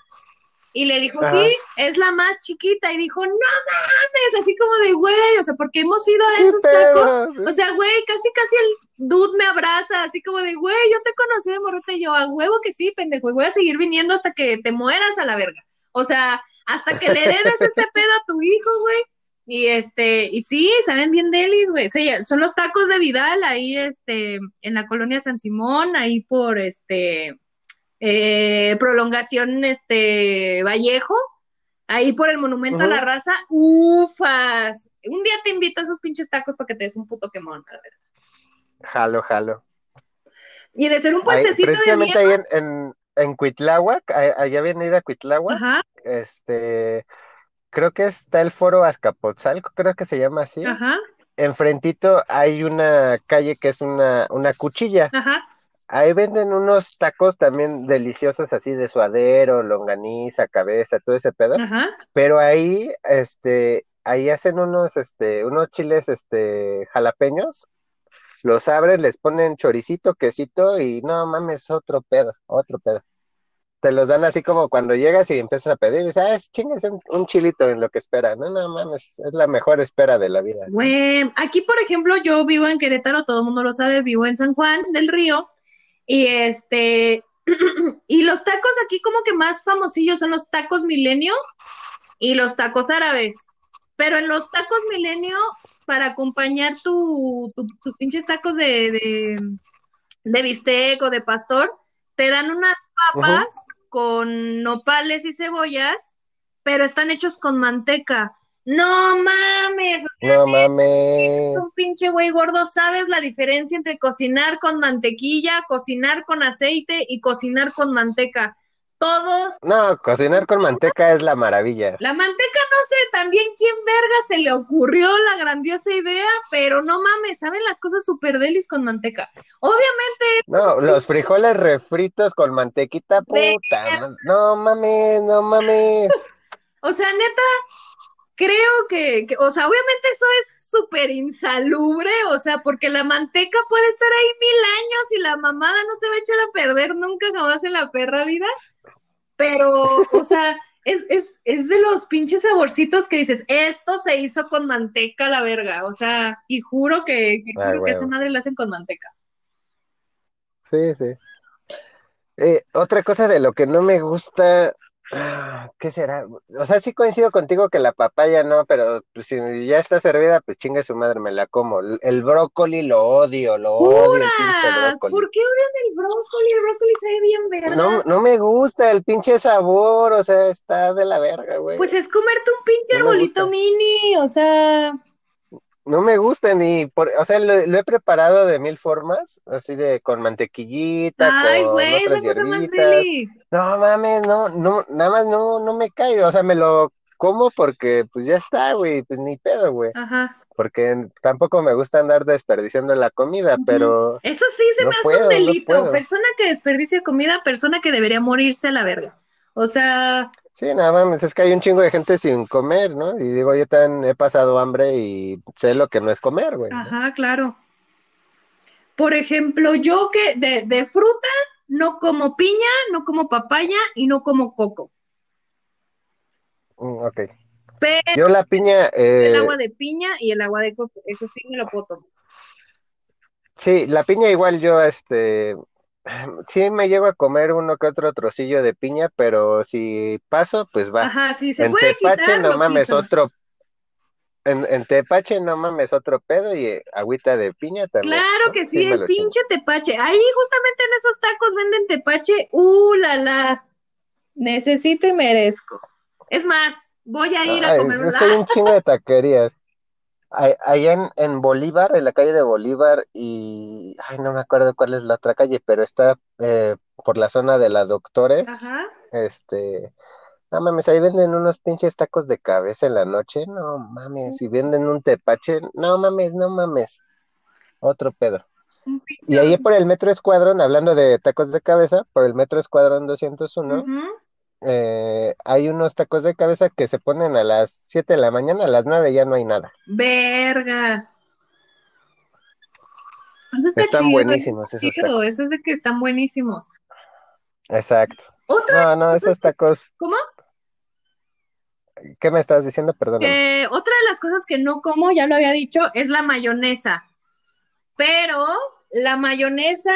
Y le dijo, sí, es la más chiquita. Y dijo, no mames, así como de, güey, o sea, porque hemos ido a esos tacos. O sea, güey, casi, casi el dude me abraza, así como de, güey, yo te conocí de morrita. Y yo, a huevo que sí, pendejo, y voy a seguir viniendo hasta que te mueras a la verga. O sea, hasta que le heredes este pedo a tu hijo, güey. Y este, y sí, saben bien delis, güey. son los tacos de Vidal ahí, este, en la colonia San Simón, ahí por este eh, prolongación, este, Vallejo, ahí por el monumento a la raza. Ufas. Un día te invito a esos pinches tacos para que te des un puto quemón, a ver. Jalo, jalo. Y de ser un puestecito precisamente ahí en, en, en Cuitláhuac, allá viene ida a Cuitláhuac, Ajá. este creo que está el foro Azcapotzalco, creo que se llama así. Ajá. Enfrentito hay una calle que es una, una cuchilla. Ajá. Ahí venden unos tacos también deliciosos así de suadero, longaniza, cabeza, todo ese pedo. Ajá. Pero ahí, este, ahí hacen unos, este, unos chiles, este, jalapeños. Los abren, les ponen choricito, quesito y no mames, otro pedo, otro pedo te los dan así como cuando llegas y empiezas a pedir, y dices, ah, chingas un, chilito en lo que espera. No, no mames, es la mejor espera de la vida. Bueno, aquí, por ejemplo, yo vivo en Querétaro, todo el mundo lo sabe, vivo en San Juan del Río, y este, (clears throat) y los tacos aquí como que más famosillos son los tacos milenio y los tacos árabes. Pero en los tacos milenio, para acompañar tu, tus pinches tacos de, de, de bistec o de pastor, te dan unas papas con nopales y cebollas, pero están hechos con manteca. No mames. no mames. Un pinche güey gordo, ¿sabes la diferencia entre cocinar con mantequilla, cocinar con aceite y cocinar con manteca? Todos. No, cocinar con manteca es la maravilla. La manteca no sé también quién verga se le ocurrió la grandiosa idea, pero no mames, saben las cosas súper delis con manteca. Obviamente. No, los frijoles refritos con mantequita, puta. No mames, no mames. O sea, neta, creo que, o sea, obviamente eso es súper insalubre, o sea, porque la manteca puede estar ahí mil años y la mamada no se va a echar a perder nunca jamás en la perra vida, pero, o sea, es, es, es de los pinches saborcitos que dices, esto se hizo con manteca la verga, o sea, y juro que, que, juro que esa madre la hacen con manteca. Sí, sí. Eh, otra cosa de lo que no me gusta, ah, ¿qué será? O sea, sí coincido contigo que la papaya no, pero pues, si ya está servida, pues chingue su madre, me la como. El, brócoli lo odio, lo odio el pinche ¡Juras! brócoli. ¿Por qué odian el brócoli? El brócoli sabe bien verga. No, no me gusta el pinche sabor, o sea, está de la verga, güey. Pues es comerte un pinche No arbolito mini, o sea, No me gusta ni por, o sea, lo, lo he preparado de mil formas, así de con mantequillita, ay, con güey, esa otras cosa más hierbitas. deli. No mames, no, no, nada más no, no me cae, o sea, me lo como porque pues ya está, güey, pues ni pedo, güey, Ajá. porque tampoco me gusta andar desperdiciando la comida, pero Eso sí se no me hace puedo, un delito. Persona que desperdicia comida, persona que debería morirse a la verga. O sea, sí, nada más, es que hay un chingo de gente sin comer, ¿no? Y digo, yo también he pasado hambre y sé lo que no es comer, güey, ¿no? ajá, claro. Por ejemplo, yo que de, de fruta no como piña, no como papaya y no como coco. Mm, ok. Pero Yo la piña, el eh, agua de piña y el agua de coco, eso sí me lo puedo tomar. sí, la piña igual yo, este, (sighs) sí me llego a comer uno que otro trocillo de piña, pero si paso, pues va. Ajá, si se En puede tepache quitar, no mames quito. otro, en, en tepache no mames otro pedo y eh, agüita de piña también, Claro ¿no? que Sí sí, el lo chingo. pinche tepache. Ahí justamente en esos tacos venden tepache. ¡Uh, la, la! Necesito y merezco. Es más, voy a ir a comer un soy un chingo de taquerías. Allá en, en Bolívar, en la calle de Bolívar, y ay, no me acuerdo cuál es la otra calle, pero está eh, por la zona de la Doctores, Ajá. este, no mames, ahí venden unos pinches tacos de cabeza en la noche, no mames, y venden un tepache, no mames, no mames, otro pedo. Y ahí por el Metro Escuadrón, hablando de tacos de cabeza, por el Metro Escuadrón 201, Ujú. Eh, hay unos tacos de cabeza que se ponen a las 7 de la mañana, a las 9 ya no hay nada. Verga. Eso está Están chido, buenísimos esos chido, tacos. eso es de que están buenísimos. Exacto. Otra, No, no, esos tacos, ¿cómo? ¿qué me estás diciendo? Perdóname. Que otra de las cosas que no como, ya lo había dicho, es la mayonesa. Pero la mayonesa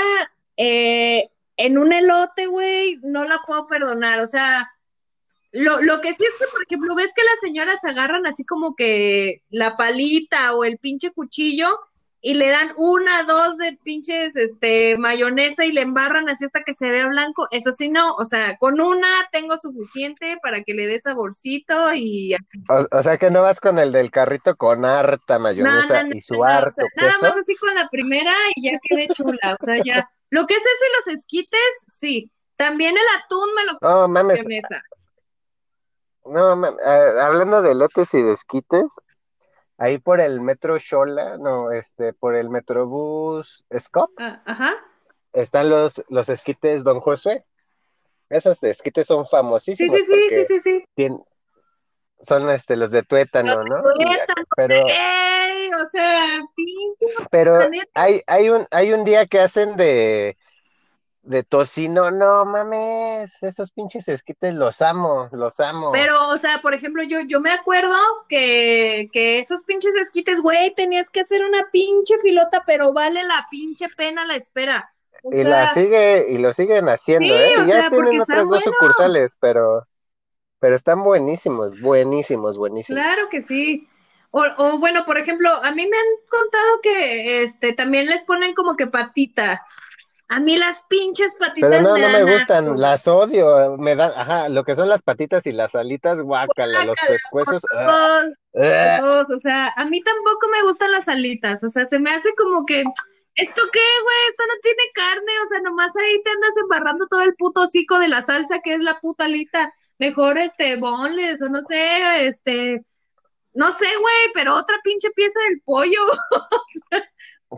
eh, en un elote, güey, no la puedo perdonar. O sea, lo, lo que sí es que, por ejemplo, ves que las señoras agarran así como que la palita o el pinche cuchillo y le dan una, dos de pinches este, mayonesa y le embarran así hasta que se vea blanco. Eso sí, no. O sea, con una tengo suficiente para que le dé saborcito y O, o sea que no vas con el del carrito con harta mayonesa no, no, y su o harto sea, nada más así con la primera y ya quedé chula, o sea, ya. Lo que es eso y los esquites, sí. También el atún me lo No mames, mayonesa. no mames, eh, hablando de lotes y de esquites, ahí por el metro Xola, no, este, por el metrobús Scop, Ah, ajá. están los, los esquites Don Josué. Esos esquites son Sí, famosísimos sí, sí, sí, sí, sí. tien- son este, los de tuétano, ¿no? Tuétano, pero. O sea, pero hay, hay un, hay un día que hacen de, de tocino, no mames, esos pinches esquites los amo, los amo. Pero, o sea, por ejemplo, yo, yo me acuerdo que, que esos pinches esquites, güey, tenías que hacer una pinche filota, pero vale la pinche pena la espera. O Y sea, la sigue, y lo siguen haciendo, Sí, ¿eh? o Y ya sea, tienen otras dos sucursales, pero, pero están buenísimos, buenísimos, buenísimos. Claro que sí. O, o bueno, por ejemplo, a mí me han contado que este también les ponen como que patitas. A mí las pinches patitas Pero no, me no me dan gustan, asco. las odio, me dan, ajá, lo que son las patitas y las alitas, guácala, los pescuezos, ah, ah. o sea, a mí tampoco me gustan las alitas, o sea, se me hace como que, ¿esto qué, güey? Esto no tiene carne, o sea, nomás ahí te andas embarrando todo el puto hocico de la salsa que es la puta alita. Mejor, este, bonles, o no sé, este, no sé, güey, pero otra pinche pieza del pollo.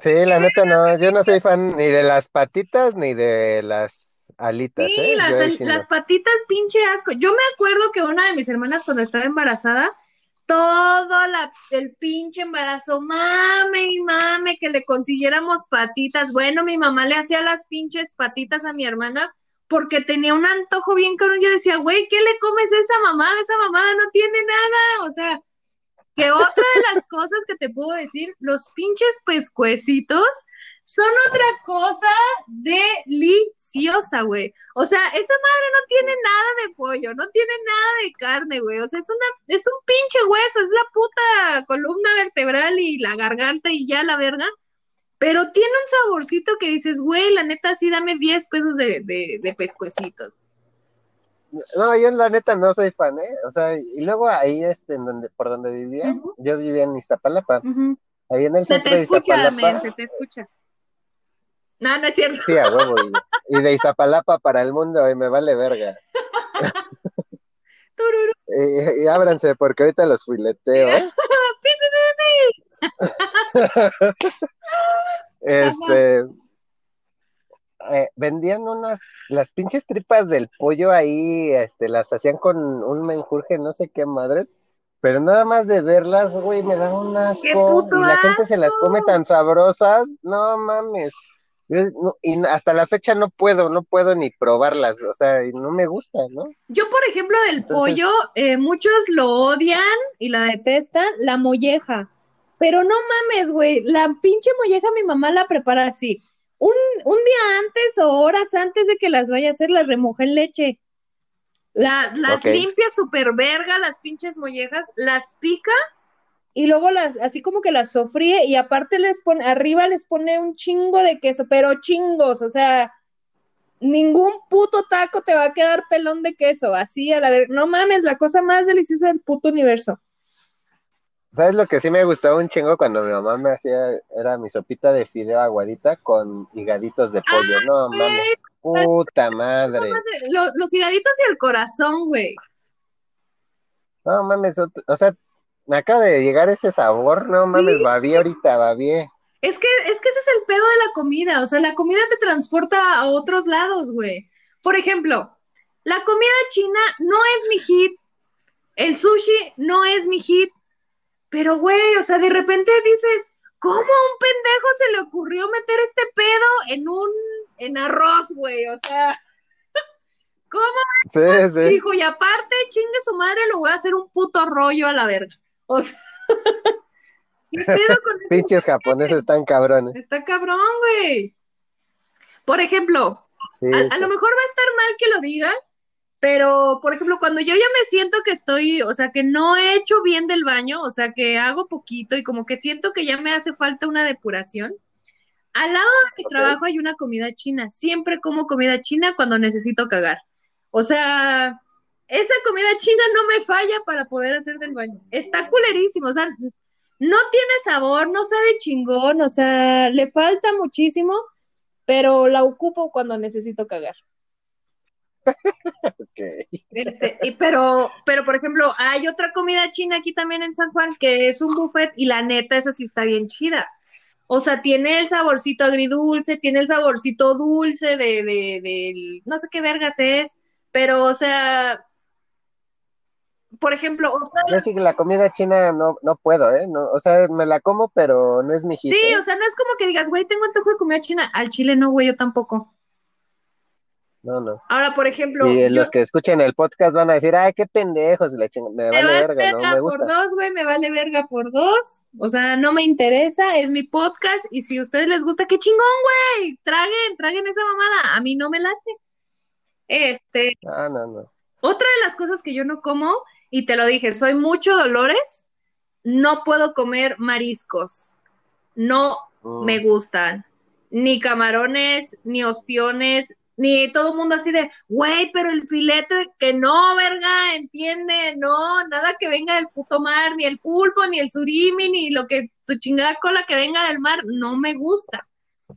Sí, la neta no, yo no soy fan ni de las patitas ni de las alitas, Sí, ¿eh? las, al- sí no. las patitas, pinche asco. Yo me acuerdo que una de mis hermanas cuando estaba embarazada todo la, el pinche embarazo, mame y mame, que le consiguiéramos patitas. Bueno, mi mamá le hacía las pinches patitas a mi hermana porque tenía un antojo bien caro. Yo decía, güey, ¿qué le comes a esa mamada? Esa mamada no tiene nada. O sea, que otra de las cosas que te puedo decir, los pinches pescuecitos son otra cosa deliciosa, güey. O sea, esa madre no tiene nada de pollo, no tiene nada de carne, güey. O sea, es una, es un pinche hueso, es la puta columna vertebral y la garganta y ya la verga. Pero tiene un saborcito que dices, güey, la neta, sí, dame 10 pesos de, de, de pescuecitos. No, yo la neta no soy fan, ¿eh? O sea, y luego ahí, este, en donde, por donde vivía, yo vivía en Iztapalapa. Ahí en el se te escucha, men, se te escucha. No, no es cierto. Sí, a huevo. Y, de Iztapalapa para el mundo, y me vale verga. (laughs) y, y, ábranse, porque ahorita los fileteo. (laughs) (laughs) ¿eh? este eh, vendían unas, las pinches tripas del pollo ahí, este, las hacían con un menjurje, no sé qué madres, pero nada más de verlas, güey, me dan un asco, y la gente se las come tan sabrosas, no mames. y hasta la fecha no puedo, no puedo ni probarlas, o sea, no me gusta, ¿no? Yo, por ejemplo, del pollo, eh, muchos lo odian y la detestan, la molleja. Pero no mames, güey, la pinche molleja mi mamá la prepara así un, un día antes o horas antes de que las vaya a hacer, las remoja en leche. las limpia súper verga, las pinches mollejas, las pica y luego las, así como que las sofríe y aparte les pone, arriba les pone un chingo de queso, pero chingos, o sea, ningún puto taco te va a quedar pelón de queso, así a la vez, no mames, la cosa más deliciosa del puto universo. ¿Sabes lo que sí me gustaba un chingo cuando mi mamá me hacía? Era mi sopita de fideo aguadita con higaditos de pollo. Ah, no, mames. Puta madre. Los, higaditos y el corazón, güey. No mames, o, sea, me acaba de llegar ese sabor, no mames, ¿Sí? babí ahorita, babí. Es que, es que ese es el pedo de la comida, o sea, la comida te transporta a otros lados, güey. Por ejemplo, la comida china no es mi hit, el sushi no es mi hit, pero, güey, o sea, de repente dices, ¿cómo a un pendejo se le ocurrió meter este pedo en un, en arroz, güey? O sea, (laughs) ¿cómo? Sí, sí. Dijo, y aparte, chingue su madre, lo voy a hacer un puto rollo a la verga. O sea, (laughs) ¿qué pedo con Pinches japoneses están cabrones. Está cabrón, güey. Por ejemplo, a, a, lo mejor va a estar mal que lo digan, pero, por ejemplo, cuando yo ya me siento que estoy, o sea, que no he hecho bien del baño, o sea, que hago poquito y como que siento que ya me hace falta una depuración, al lado de mi trabajo hay una comida china. Siempre como comida china cuando necesito cagar. O sea, esa comida china no me falla para poder hacer del baño. Está culerísimo, o sea, no tiene sabor, no sabe chingón, o sea, le falta muchísimo, pero la ocupo cuando necesito cagar. Okay. Este, pero, pero por ejemplo, hay otra comida china aquí también en San Juan que es un buffet y la neta esa sí está bien chida. O sea, tiene el saborcito agridulce, tiene el saborcito dulce de, de, de no sé qué vergas es, pero o sea, por ejemplo, yo sí que la comida china no, no puedo, ¿eh? No, o sea, me la como, pero no es mi hit. Sí, ¿eh? o sea, no es como que digas, güey, tengo antojo de comida china. Al chile no, güey, yo tampoco. No, no. Ahora, por ejemplo. Y los que escuchen el podcast van a decir, ay, qué pendejos, me, me vale verga, no me gusta. por dos, güey, me vale verga por dos. O sea, no me interesa, es mi podcast. Y si a ustedes les gusta, qué chingón, güey. Traguen, traguen esa mamada. A mí no me late. Este. Ah, no, no. Otra de las cosas que yo no como, y te lo dije, soy mucho dolores, no puedo comer mariscos. No mm. me gustan. Ni camarones, ni ostiones, ni todo el mundo así de, güey, pero el filete, que no, verga, entiende, no, nada que venga del puto mar, ni el pulpo, ni el surimi, ni lo que su chingada cola que venga del mar, no me gusta.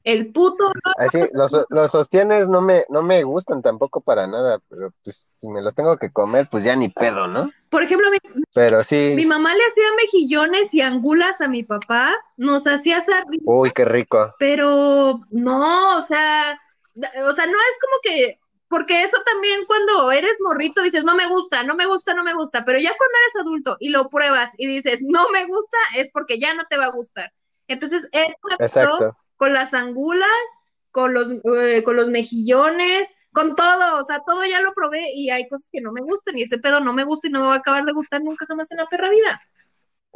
El puto. Así, los, los sostienes no me, no me gustan tampoco para nada, pero pues si me los tengo que comer, pues ya ni pedo, ¿no? Por ejemplo, mi, pero sí. mi mamá le hacía mejillones y angulas a mi papá, nos hacía sardina. Uy, qué rico. Pero no, o sea, o sea, no es como que porque eso también cuando eres morrito dices, no me gusta, no me gusta, no me gusta, pero ya cuando eres adulto y lo pruebas y dices, no me gusta, es porque ya no te va a gustar. Entonces, eso me pasó con las angulas, con los, eh, con los mejillones, con todo, o sea, todo ya lo probé y hay cosas que no me gustan y ese pedo no me gusta y no me va a acabar de gustar nunca jamás en la perra vida.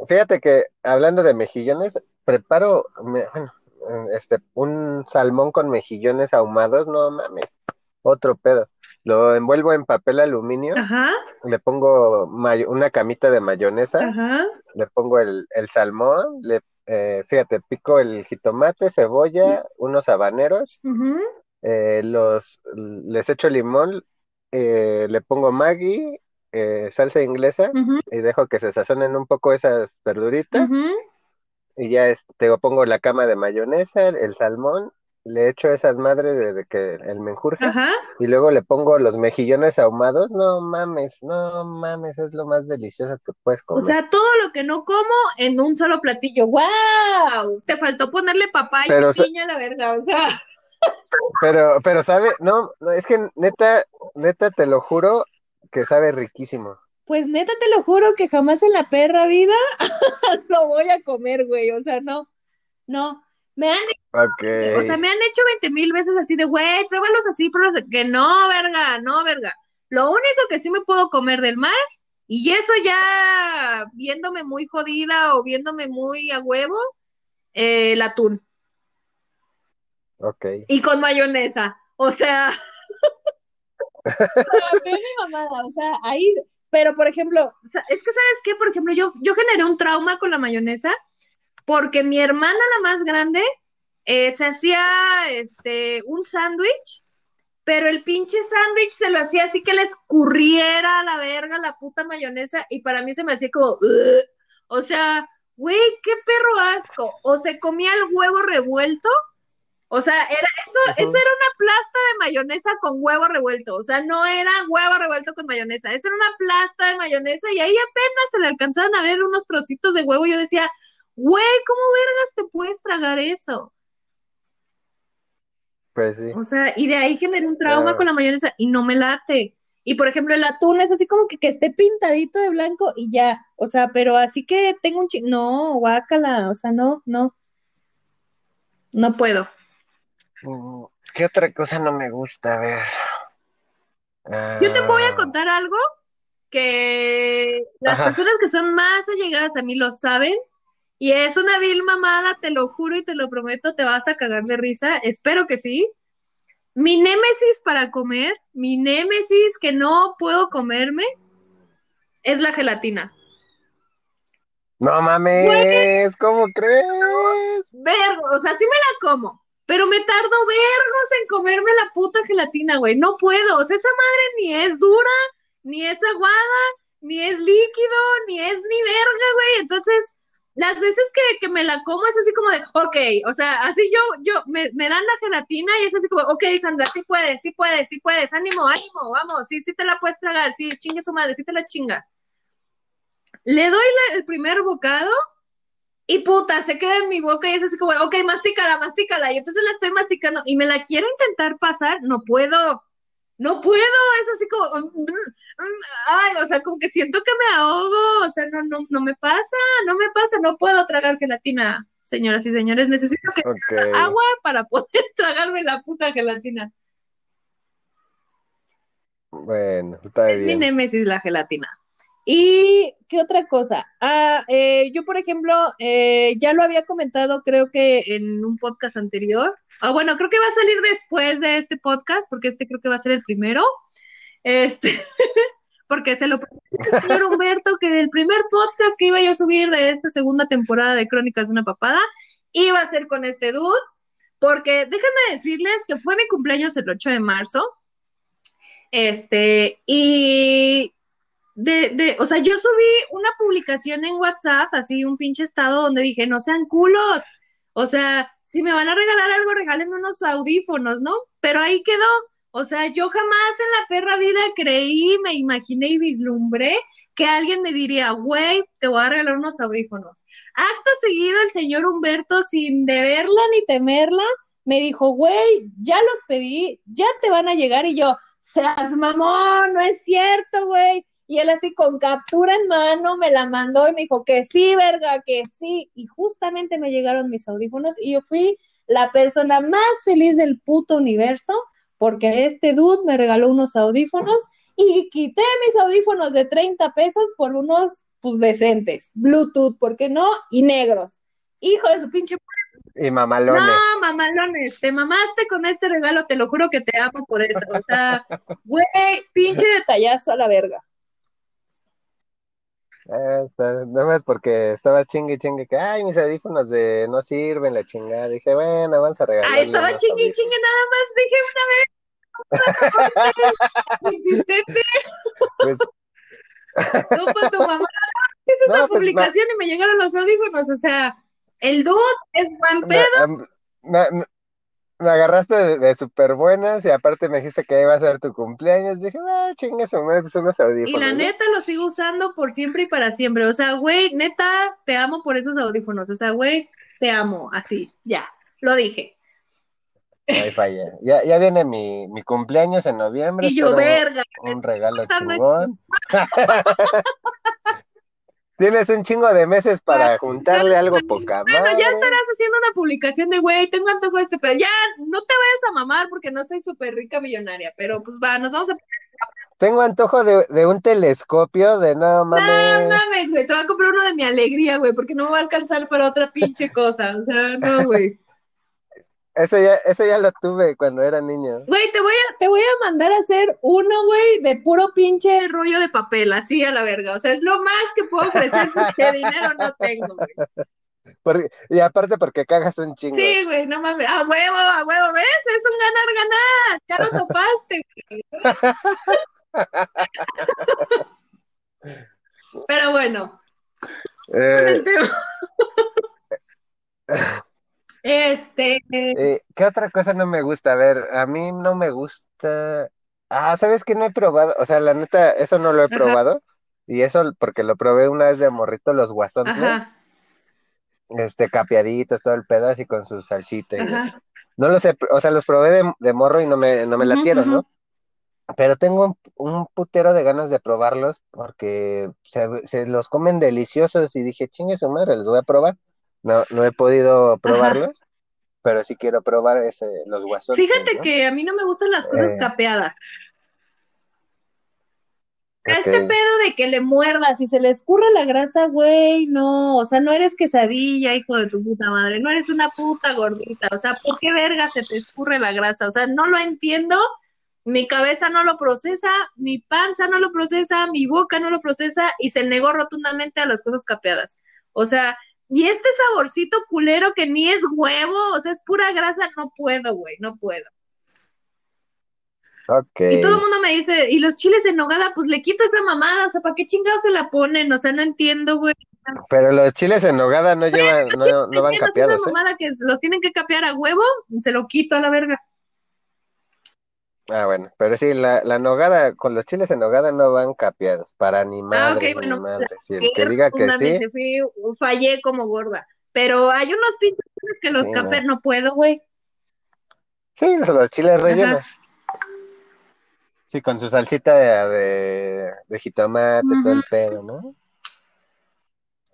Fíjate que hablando de mejillones, preparo, este, un salmón con mejillones ahumados, no mames, otro pedo. Lo envuelvo en papel aluminio, le pongo una camita de mayonesa, le pongo el, salmón, le, eh, fíjate, pico el jitomate, cebolla, unos habaneros, eh, los, les echo limón, eh, le pongo Maggi, salsa inglesa y dejo que se sazonen un poco esas verduritas y ya te pongo la cama de mayonesa, el, salmón, le echo esas madres de, que el menjurje y luego le pongo los mejillones ahumados. No mames, no mames, es lo más delicioso que puedes comer. O sea, todo lo que no como en un solo platillo. ¡Wow! Te faltó ponerle papá y piña a la verga, o sea. Pero, pero sabe, no, no, es que neta, neta, te lo juro que sabe riquísimo. Pues neta, te lo juro que jamás en la perra vida (laughs) lo voy a comer, güey. O sea, no, no. Me han, o sea, me han hecho 20 mil veces así de, güey, pruébalos así, pruébalos que no, verga, no, verga. Lo único que sí me puedo comer del mar, y eso ya viéndome muy jodida o viéndome muy a huevo, eh, el atún. Ok. Y con mayonesa. O sea. (laughs) mi mamada, o sea, ahí, pero, por ejemplo, es que, ¿sabes qué? Por ejemplo, yo, yo generé un trauma con la mayonesa porque mi hermana, la más grande, eh, se hacía este, un sándwich, pero el pinche sándwich se lo hacía así que le escurriera a la verga la puta mayonesa y para mí se me hacía como, o sea, güey, qué perro asco. O se comía el huevo revuelto o sea, era eso, eso era una plasta de mayonesa con huevo revuelto. O sea, no era huevo revuelto con mayonesa, eso era una plasta de mayonesa y ahí apenas se le alcanzaban a ver unos trocitos de huevo. Y yo decía, güey, ¿cómo vergas te puedes tragar eso? Pues sí. O sea, y de ahí generé un trauma con la mayonesa y no me late. Y por ejemplo, el atún es así como que, que esté pintadito de blanco y ya. O sea, pero así que tengo un No, guácala. O sea, no, no. No puedo. Mm, ¿Qué otra cosa no me gusta? A ver. Yo te voy a ah. contar algo que las personas que son más allegadas a mí lo saben. Y es una vil mamada, te lo juro y te lo prometo, te vas a cagar de risa. Espero que sí. Mi némesis para comer, mi némesis que no puedo comerme, es la gelatina. No mames, ¿cómo crees? Ver, o sea, sí me la como, pero me tardo vergos en comerme la puta gelatina, güey. No puedo. O sea, esa madre ni es dura, ni es aguada, ni es líquido, ni es ni verga, güey. Entonces, las veces que, que, me la como es así como de, ok, o sea, así yo, yo, me, me, dan la gelatina y es así como, ok, Sandra, sí puedes, sí puedes, sí puedes, ánimo, ánimo, vamos, sí, sí te la puedes tragar, sí, chingue su madre, sí te la chingas. Le doy el primer bocado y puta, se queda en mi boca y es así como, ok, mastícala, mastícala. Y entonces la estoy masticando y me la quiero intentar pasar, no puedo, no puedo, es así como, ay, o sea, como que siento que me ahogo, o sea, no, no, no me pasa, no me pasa, no puedo tragar gelatina, señoras y señores, necesito que agua para poder (laughs) tragarme la puta gelatina. Bueno, está bien. Es mi némesis la gelatina. ¿Y qué otra cosa? Ah, eh, yo, por ejemplo, eh, ya lo había comentado, creo que en un podcast anterior. Ah, bueno, creo que va a salir después de este podcast, porque este creo que va a ser el primero. Este, (laughs) porque se lo el señor Humberto que el primer podcast que iba yo a subir de esta segunda temporada de Crónicas de una Papada iba a ser con este dude, porque déjenme decirles que fue mi cumpleaños el 8 de marzo. Este, y de, de, o sea, yo subí una publicación en WhatsApp, así un pinche estado donde dije, no sean culos, o sea, si me van a regalar algo, regálenme unos audífonos, ¿no? Pero ahí quedó, o sea, yo jamás en la perra vida creí, me imaginé y vislumbré que alguien me diría, güey, te voy a regalar unos audífonos. Acto seguido, el señor Humberto, sin deberla ni temerla, me dijo, güey, ya los pedí, ya te van a llegar, y yo, seas mamón, no es cierto, güey. Y él así con captura en mano me la mandó y me dijo que sí, verga, que sí. Y justamente me llegaron mis audífonos y yo fui la persona más feliz del puto universo porque este dude me regaló unos audífonos y quité mis audífonos de 30 pesos por unos, pues, decentes, Bluetooth, ¿por qué no? Y negros. Hijo de su pinche y mamalones. No, mamalones, te mamaste con este regalo, te lo juro que te amo por eso. O sea, güey, pinche detallazo a la verga. Eh, no más porque estaba chingue chingue que ay mis audífonos de no sirven la chingada dije bueno vamos a regalar ay estaba chingue chingue nada más dije una vez. (laughs) Insistente pues... (laughs) no pues tu mamá (laughs) hizo esa pues, publicación y me llegaron los audífonos o sea el dude es buen pedo. Me, agarraste de, de súper buenas y aparte me dijiste que iba a ser tu cumpleaños. Dije, ah, chingas, me son unos audífonos. Y la neta lo sigo usando por siempre y para siempre. O sea, güey, neta, te amo por esos audífonos. O sea, güey, te amo. Así, ya, lo dije. Ahí falla. Ya, ya viene mi, mi cumpleaños en noviembre. Y yo, verga. Un regalo (laughs) chingón. (laughs) Tienes un chingo de meses para juntarle algo poca Bueno, ya estarás haciendo una publicación de, güey, tengo antojo de este, pero ya no te vayas a mamar porque no soy súper rica millonaria, pero pues va, nos vamos a... Tengo antojo de, de un telescopio de no mames. No mames, güey, te voy a comprar uno de mi alegría, güey, porque no me va a alcanzar para otra pinche cosa, o sea, no, güey. Eso ya, eso ya lo tuve cuando era niño. Güey, te voy a, te voy a mandar a hacer uno, güey, de puro pinche rollo de papel, así a la verga. O sea, es lo más que puedo ofrecer (laughs) porque dinero no tengo, güey. y aparte porque cagas un chingo. Sí, güey, no mames. A huevo, a huevo, ¿ves? Es un ganar-ganar. Ya lo topaste, güey. (laughs) Pero bueno. Eh... (laughs) Este. Eh, ¿Qué otra cosa no me gusta? A ver, a mí no me gusta. Ah, ¿sabes qué no he probado? O sea, la neta, eso no lo he probado. Y eso porque lo probé una vez de morrito, los guasones. Este, capeaditos, todo el pedazo y con su salsita. no lo sé, o sea, los probé de, morro y no me, no me latieron, ¿no? Pero tengo un, putero de ganas de probarlos porque se, los comen deliciosos y dije, chingue su madre, los voy a probar. No, no he podido probarlos, pero sí quiero probar ese, los guasones. Fíjate que a mí no me gustan las cosas eh. capeadas. Este pedo de que le muerdas y se le escurra la grasa, güey, no, o sea, no eres quesadilla, hijo de tu puta madre, no eres una puta gordita, o sea, ¿por qué verga se te escurre la grasa? O sea, no lo entiendo, mi cabeza no lo procesa, mi panza no lo procesa, mi boca no lo procesa y se negó rotundamente a las cosas capeadas. O sea, y este saborcito culero que ni es huevo, o sea, es pura grasa, no puedo, güey, no puedo. Okay. Y todo el mundo me dice, y los chiles en nogada, pues le quito esa mamada, o sea, ¿para qué chingados se la ponen? O sea, no entiendo, güey. Pero los chiles en nogada no llevan, no, no, van capeados. Esa ¿eh? mamada que los tienen que capear a huevo, se lo quito a la verga. Ah, bueno, pero sí, la, la nogada, con los chiles en nogada no van capeados, para ni madre, ah, bueno, ni madre. Si el que diga que sí. Fui, fallé como gorda, pero hay unos pinches que los capean, no. puedo, güey. Sí, los chiles rellenos. Sí, con su salsita de, de, jitomate, todo el pedo, ¿no?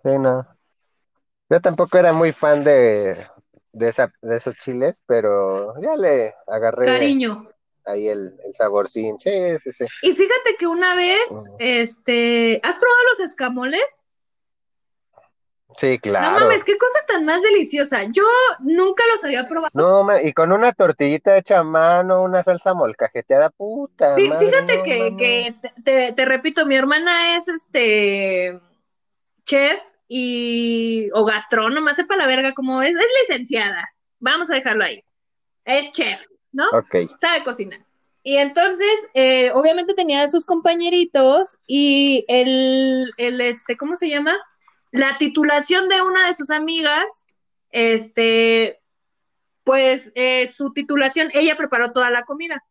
Sí, no. Yo tampoco era muy fan de, de, esa, de esos chiles, pero ya le agarré. Cariño ahí el, el saborcín. Sí, sí, sí. Y fíjate que una vez, este, ¿has probado los escamoles? Sí, claro. No mames, qué cosa tan más deliciosa. Yo nunca los había probado. No, y con una tortillita hecha a mano, una salsa molcajeteada, puta. Sí, fíjate que, que te, te, repito, mi hermana es este chef y o gastrónoma, sepa la verga cómo es, es licenciada. Vamos a dejarlo ahí. Es chef. ¿No? Ok. Sabe cocinar. Y entonces, eh, obviamente tenía a sus compañeritos y el, el, este, ¿cómo se llama? La titulación de una de sus amigas, este, pues eh, su titulación, ella preparó toda la comida.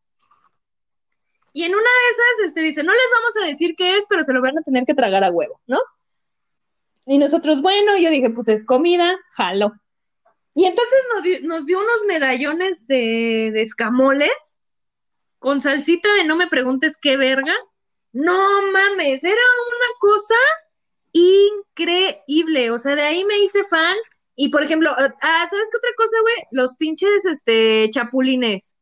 Y en una de esas, este, dice, no les vamos a decir qué es, pero se lo van a tener que tragar a huevo, ¿no? Y nosotros, bueno, yo dije, pues es comida, jalo. Y entonces nos dio, unos medallones de, escamoles con salsita de no me preguntes qué verga. No mames, era una cosa increíble. O sea, de ahí me hice fan. Y por ejemplo, ah, ¿sabes qué otra cosa, güey? Los pinches este chapulines.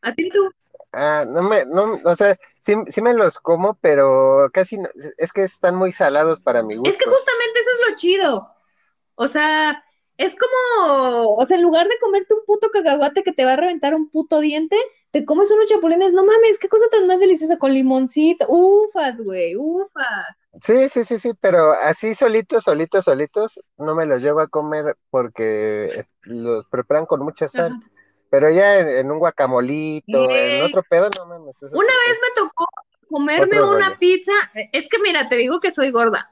¿A ti tú? Ah, no me, no, o sea, sí, sí me los como, pero casi no, es que están muy salados para mi gusto. Es que justamente eso es lo chido. O sea, es como, o sea, en lugar de comerte un puto cacahuate que te va a reventar un puto diente, te comes unos chapulines, no mames, qué cosa tan más deliciosa con limoncito. Ufas, güey, ufas. Sí, sí, sí, sí, pero así solitos, solitos, solitos, no me los llevo a comer porque los preparan con mucha sal. Pero ya en, un guacamolito, en otro pedo, no mames. Una vez me tocó comerme una pizza. Es que mira, te digo que soy gorda.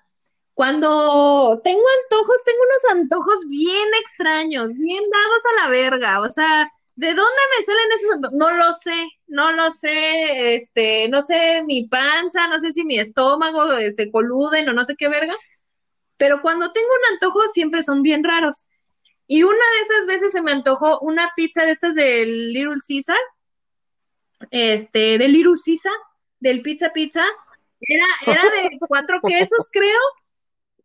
Cuando tengo antojos, tengo unos antojos bien extraños, bien dados a la verga. O sea, ¿de dónde me salen esos antojos? No lo sé, no lo sé. Este, no sé mi panza, no sé si mi estómago se coluden o no sé qué verga. Pero cuando tengo un antojo, siempre son bien raros. Y una de esas veces se me antojó una pizza de estas del Little Caesar, este, del Little Caesar, del Pizza Pizza. Era, era de cuatro quesos, creo,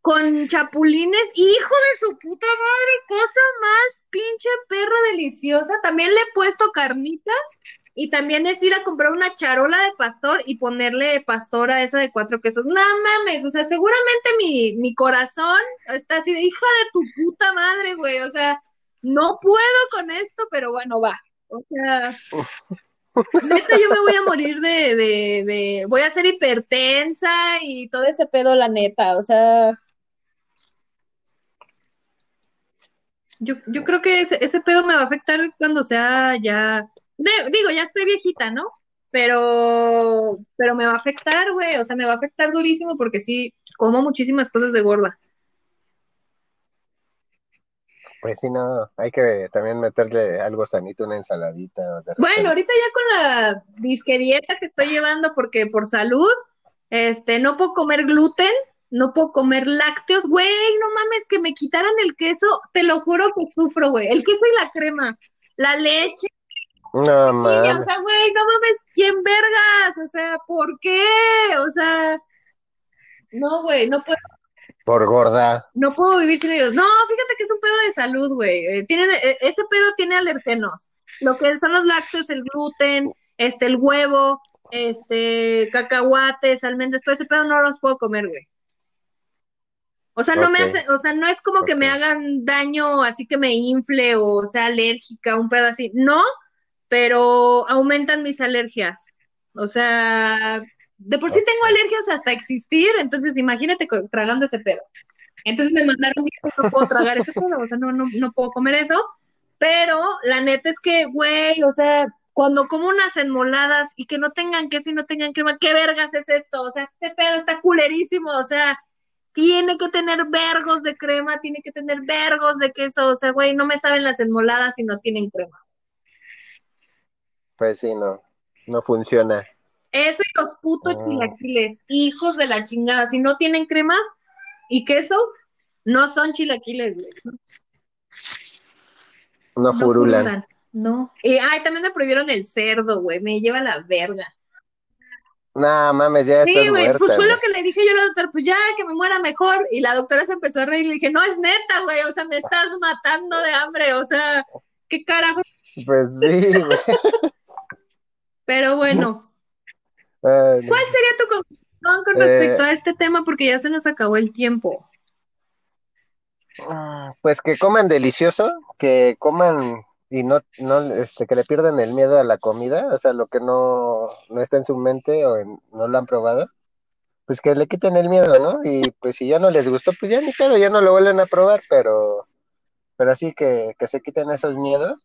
con chapulines. Hijo de su puta madre, cosa más pinche perra deliciosa. También le he puesto carnitas y también es ir a comprar una charola de pastor y ponerle pastor a esa de cuatro quesos. No mames, o sea, seguramente mi, mi corazón está así de hija de tu puta madre, güey. O sea, no puedo con esto, pero bueno, va. O sea, (laughs) neta, yo me voy a morir de, de, de, voy a ser hipertensa y todo ese pedo, la neta. O sea, yo, yo creo que ese, ese pedo me va a afectar cuando sea ya digo, ya estoy viejita, ¿no? Pero, pero me va a afectar, güey, o sea, me va a afectar durísimo porque sí, como muchísimas cosas de gorda. Pues sí, no, hay que también meterle algo sanito, una ensaladita. bueno, ahorita ya con la disque dieta que estoy llevando porque por salud, este, no puedo comer gluten, no puedo comer lácteos, güey, no mames, que me quitaran el queso, te lo juro que sufro, güey, el queso y la crema, la leche, no mames. o sea, güey, no mames, ¿quién vergas? O sea, ¿por qué? O sea, no, güey, no puedo. Por gorda. No puedo vivir sin ellos. No, fíjate que es un pedo de salud, güey. Eh, tiene, eh, ese pedo tiene alergenos. Lo que son los lácteos, el gluten, este, el huevo, este, cacahuates, almendras, todo ese pedo no los puedo comer, güey. O sea, no me hace, o sea, no es como que me hagan daño, así que me infle o sea alérgica, un pedo así. No, pero aumentan mis alergias. O sea, de por sí tengo alergias hasta existir, entonces imagínate tragando ese pedo. Entonces me mandaron, no puedo tragar ese pedo, o sea, no, no, no puedo comer eso, pero la neta es que, güey, o sea, cuando como unas enmoladas y que no tengan queso y no tengan crema, ¿qué vergas es esto? O sea, este pedo está culerísimo, o sea, tiene que tener vergos de crema, tiene que tener vergos de queso, o sea, güey, no me saben las enmoladas si no tienen crema. Pues sí, no, no funciona. Eso y los putos oh. chilaquiles, hijos de la chingada. Si no tienen crema y queso, no son chilaquiles, güey. No, furulan. No. Y, ay, también me prohibieron el cerdo, güey. Me lleva la verga. No, mames, ya sí, güey, pues fue lo que le dije yo al doctor, pues ya, que me muera mejor. Y la doctora se empezó a reír y le dije, no, es neta, güey, o sea, me estás matando de hambre, o sea, ¿qué carajo? Pues sí, güey. Pero bueno. (laughs) ¿Cuál sería tu conclusión con respecto a eh, este tema? Porque ya se nos acabó el tiempo. Ah, pues que coman delicioso, que coman y no, no, este, que le pierdan el miedo a la comida, o sea, lo que no, no está en su mente o no lo han probado, pues que le quiten el miedo, ¿no? Y pues si ya no les gustó, pues ya ni pedo, ya no lo vuelven a probar, pero, pero así que, que se quiten esos miedos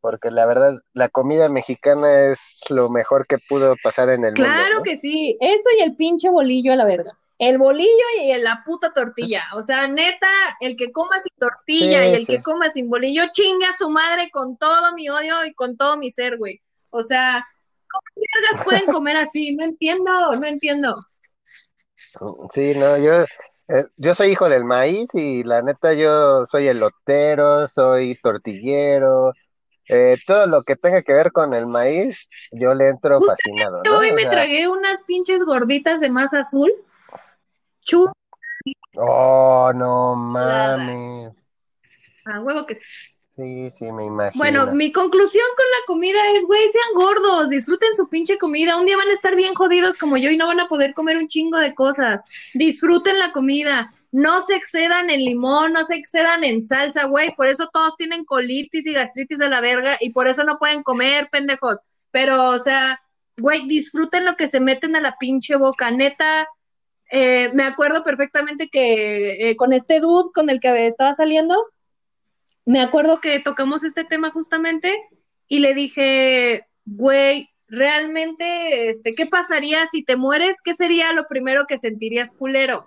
porque la verdad la comida mexicana es lo mejor que pudo pasar en el mundo. Claro que sí, eso y el pinche bolillo a la verga. El bolillo y la puta tortilla. O sea, neta, el que coma sin tortilla y el que coma sin bolillo, chinga a su madre con todo mi odio y con todo mi ser, güey. O sea, ¿cómo mierdas pueden comer así? No entiendo, no entiendo. Sí, no, yo, eh, yo soy hijo del maíz y la neta yo soy elotero, soy tortillero, eh, todo lo que tenga que ver con el maíz, yo le entro fascinado. ¿no? Hoy me tragué unas pinches gorditas de masa azul. Chu. Oh, no mames. A huevo que sí. Sí, sí, me imagino. Bueno, mi conclusión con la comida es, güey, sean gordos, disfruten su pinche comida. Un día van a estar bien jodidos como yo y no van a poder comer un chingo de cosas. Disfruten la comida. No se excedan en limón, no se excedan en salsa, güey. Por eso todos tienen colitis y gastritis a la verga y por eso no pueden comer, pendejos. Pero, o sea, güey, disfruten lo que se meten a la pinche boca. Neta, eh, me acuerdo perfectamente que eh, con este dude con el que estaba saliendo, me acuerdo que tocamos este tema justamente y le dije, güey, realmente, este, ¿qué pasaría si te mueres? ¿Qué sería lo primero que sentirías culero?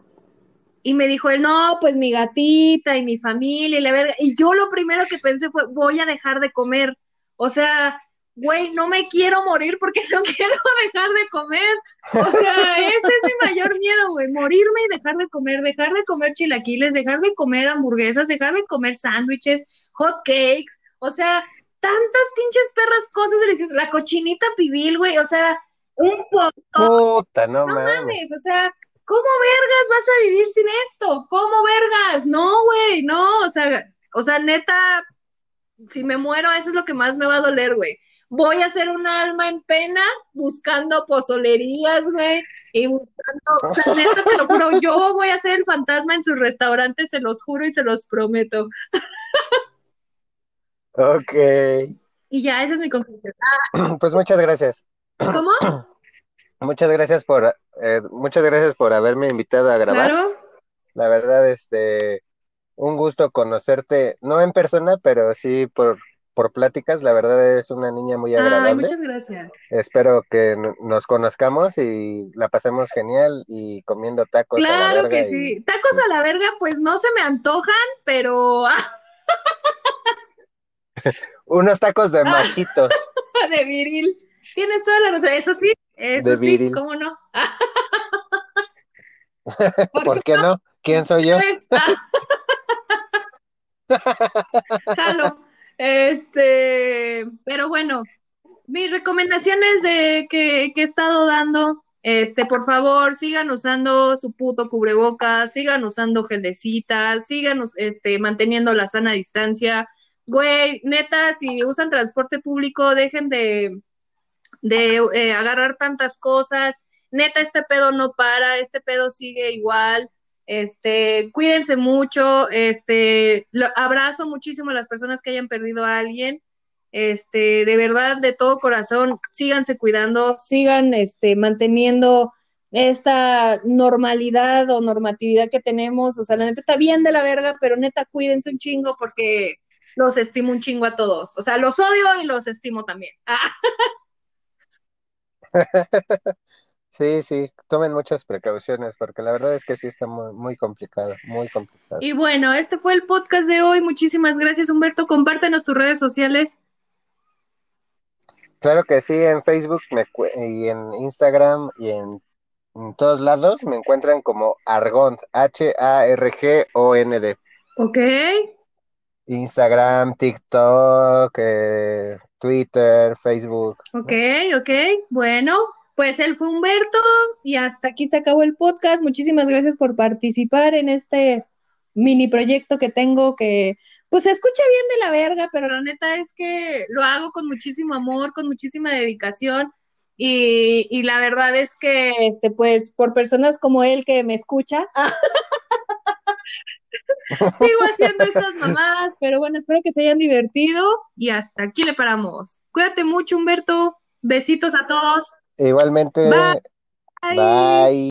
Y me dijo él, no, pues mi gatita y mi familia y la verga. Y yo lo primero que pensé fue, voy a dejar de comer. O sea, güey, no me quiero morir porque (laughs) no quiero dejar de comer. O sea, ese es mi mayor miedo, güey, morirme y dejar de comer, dejar de comer chilaquiles, dejar de comer hamburguesas, dejar de comer sándwiches, hot cakes, o sea, tantas pinches perras cosas deliciosas, la cochinita pibil, güey, o sea, un poco. Puta, no, no mames, o sea, ¿cómo vergas vas a vivir sin esto? ¿Cómo vergas? No, güey, no, o sea, o sea, neta, si me muero, eso es lo que más me va a doler, güey voy a ser un alma en pena buscando pozolerías, güey, y buscando, neta, te lo juro, (laughs) yo voy a ser el fantasma en sus restaurantes, se los juro y se los prometo. Ok. Y ya, esa es mi conclusión. (clears throat) Pues muchas gracias. (clears throat) ¿Cómo? Muchas gracias por, eh, muchas gracias por haberme invitado a grabar. Claro. La verdad, este, un gusto conocerte, no en persona, pero sí por por pláticas. La verdad es una niña muy agradable. Ay, muchas gracias. Espero que nos conozcamos y la pasemos genial y comiendo tacos. Claro a la verga que sí. Tacos a la verga, pues no se me antojan, pero. (laughs) Unos tacos de machitos. (laughs) de viril. Tienes toda la razón. Eso sí, eso de sí, viril. ¿cómo no? (laughs) ¿Por, qué no? ¿Quién soy yo? Jalo. Este, pero bueno, mis recomendaciones de que, que, he estado dando, este, por favor, sigan usando su puto cubrebocas, sigan usando gelecitas, sigan este, manteniendo la sana distancia. Güey, neta, si usan transporte público, dejen de, de eh, agarrar tantas cosas. Neta, este pedo no para, este pedo sigue igual. Este, cuídense mucho, este, lo, abrazo muchísimo a las personas que hayan perdido a alguien. Este, de verdad, de todo corazón, síganse cuidando, sigan este, manteniendo esta normalidad o normatividad que tenemos. O sea, la neta está bien de la verga, pero neta, cuídense un chingo porque los estimo un chingo a todos. O sea, los odio y los estimo también. (laughs) Sí, sí, tomen muchas precauciones porque la verdad es que sí está muy, muy complicado, muy complicado. Y bueno, este fue el podcast de hoy. Muchísimas gracias, Humberto. Compártenos tus redes sociales. Claro que sí, en Facebook me, y en Instagram y en, en, todos lados me encuentran como Argond, H-A-R-G-O-N-D. Ok. Instagram, TikTok, eh, Twitter, Facebook. Ok, ok. Bueno, pues él fue Humberto y hasta aquí se acabó el podcast. Muchísimas gracias por participar en este mini proyecto que tengo que pues se escucha bien de la verga, pero la neta es que lo hago con muchísimo amor, con muchísima dedicación y, y la verdad es que este pues por personas como él que me escucha (laughs) sigo haciendo estas mamadas, pero bueno, espero que se hayan divertido y hasta aquí le paramos. Cuídate mucho, Humberto. Besitos a todos. Igualmente. Bye. Bye.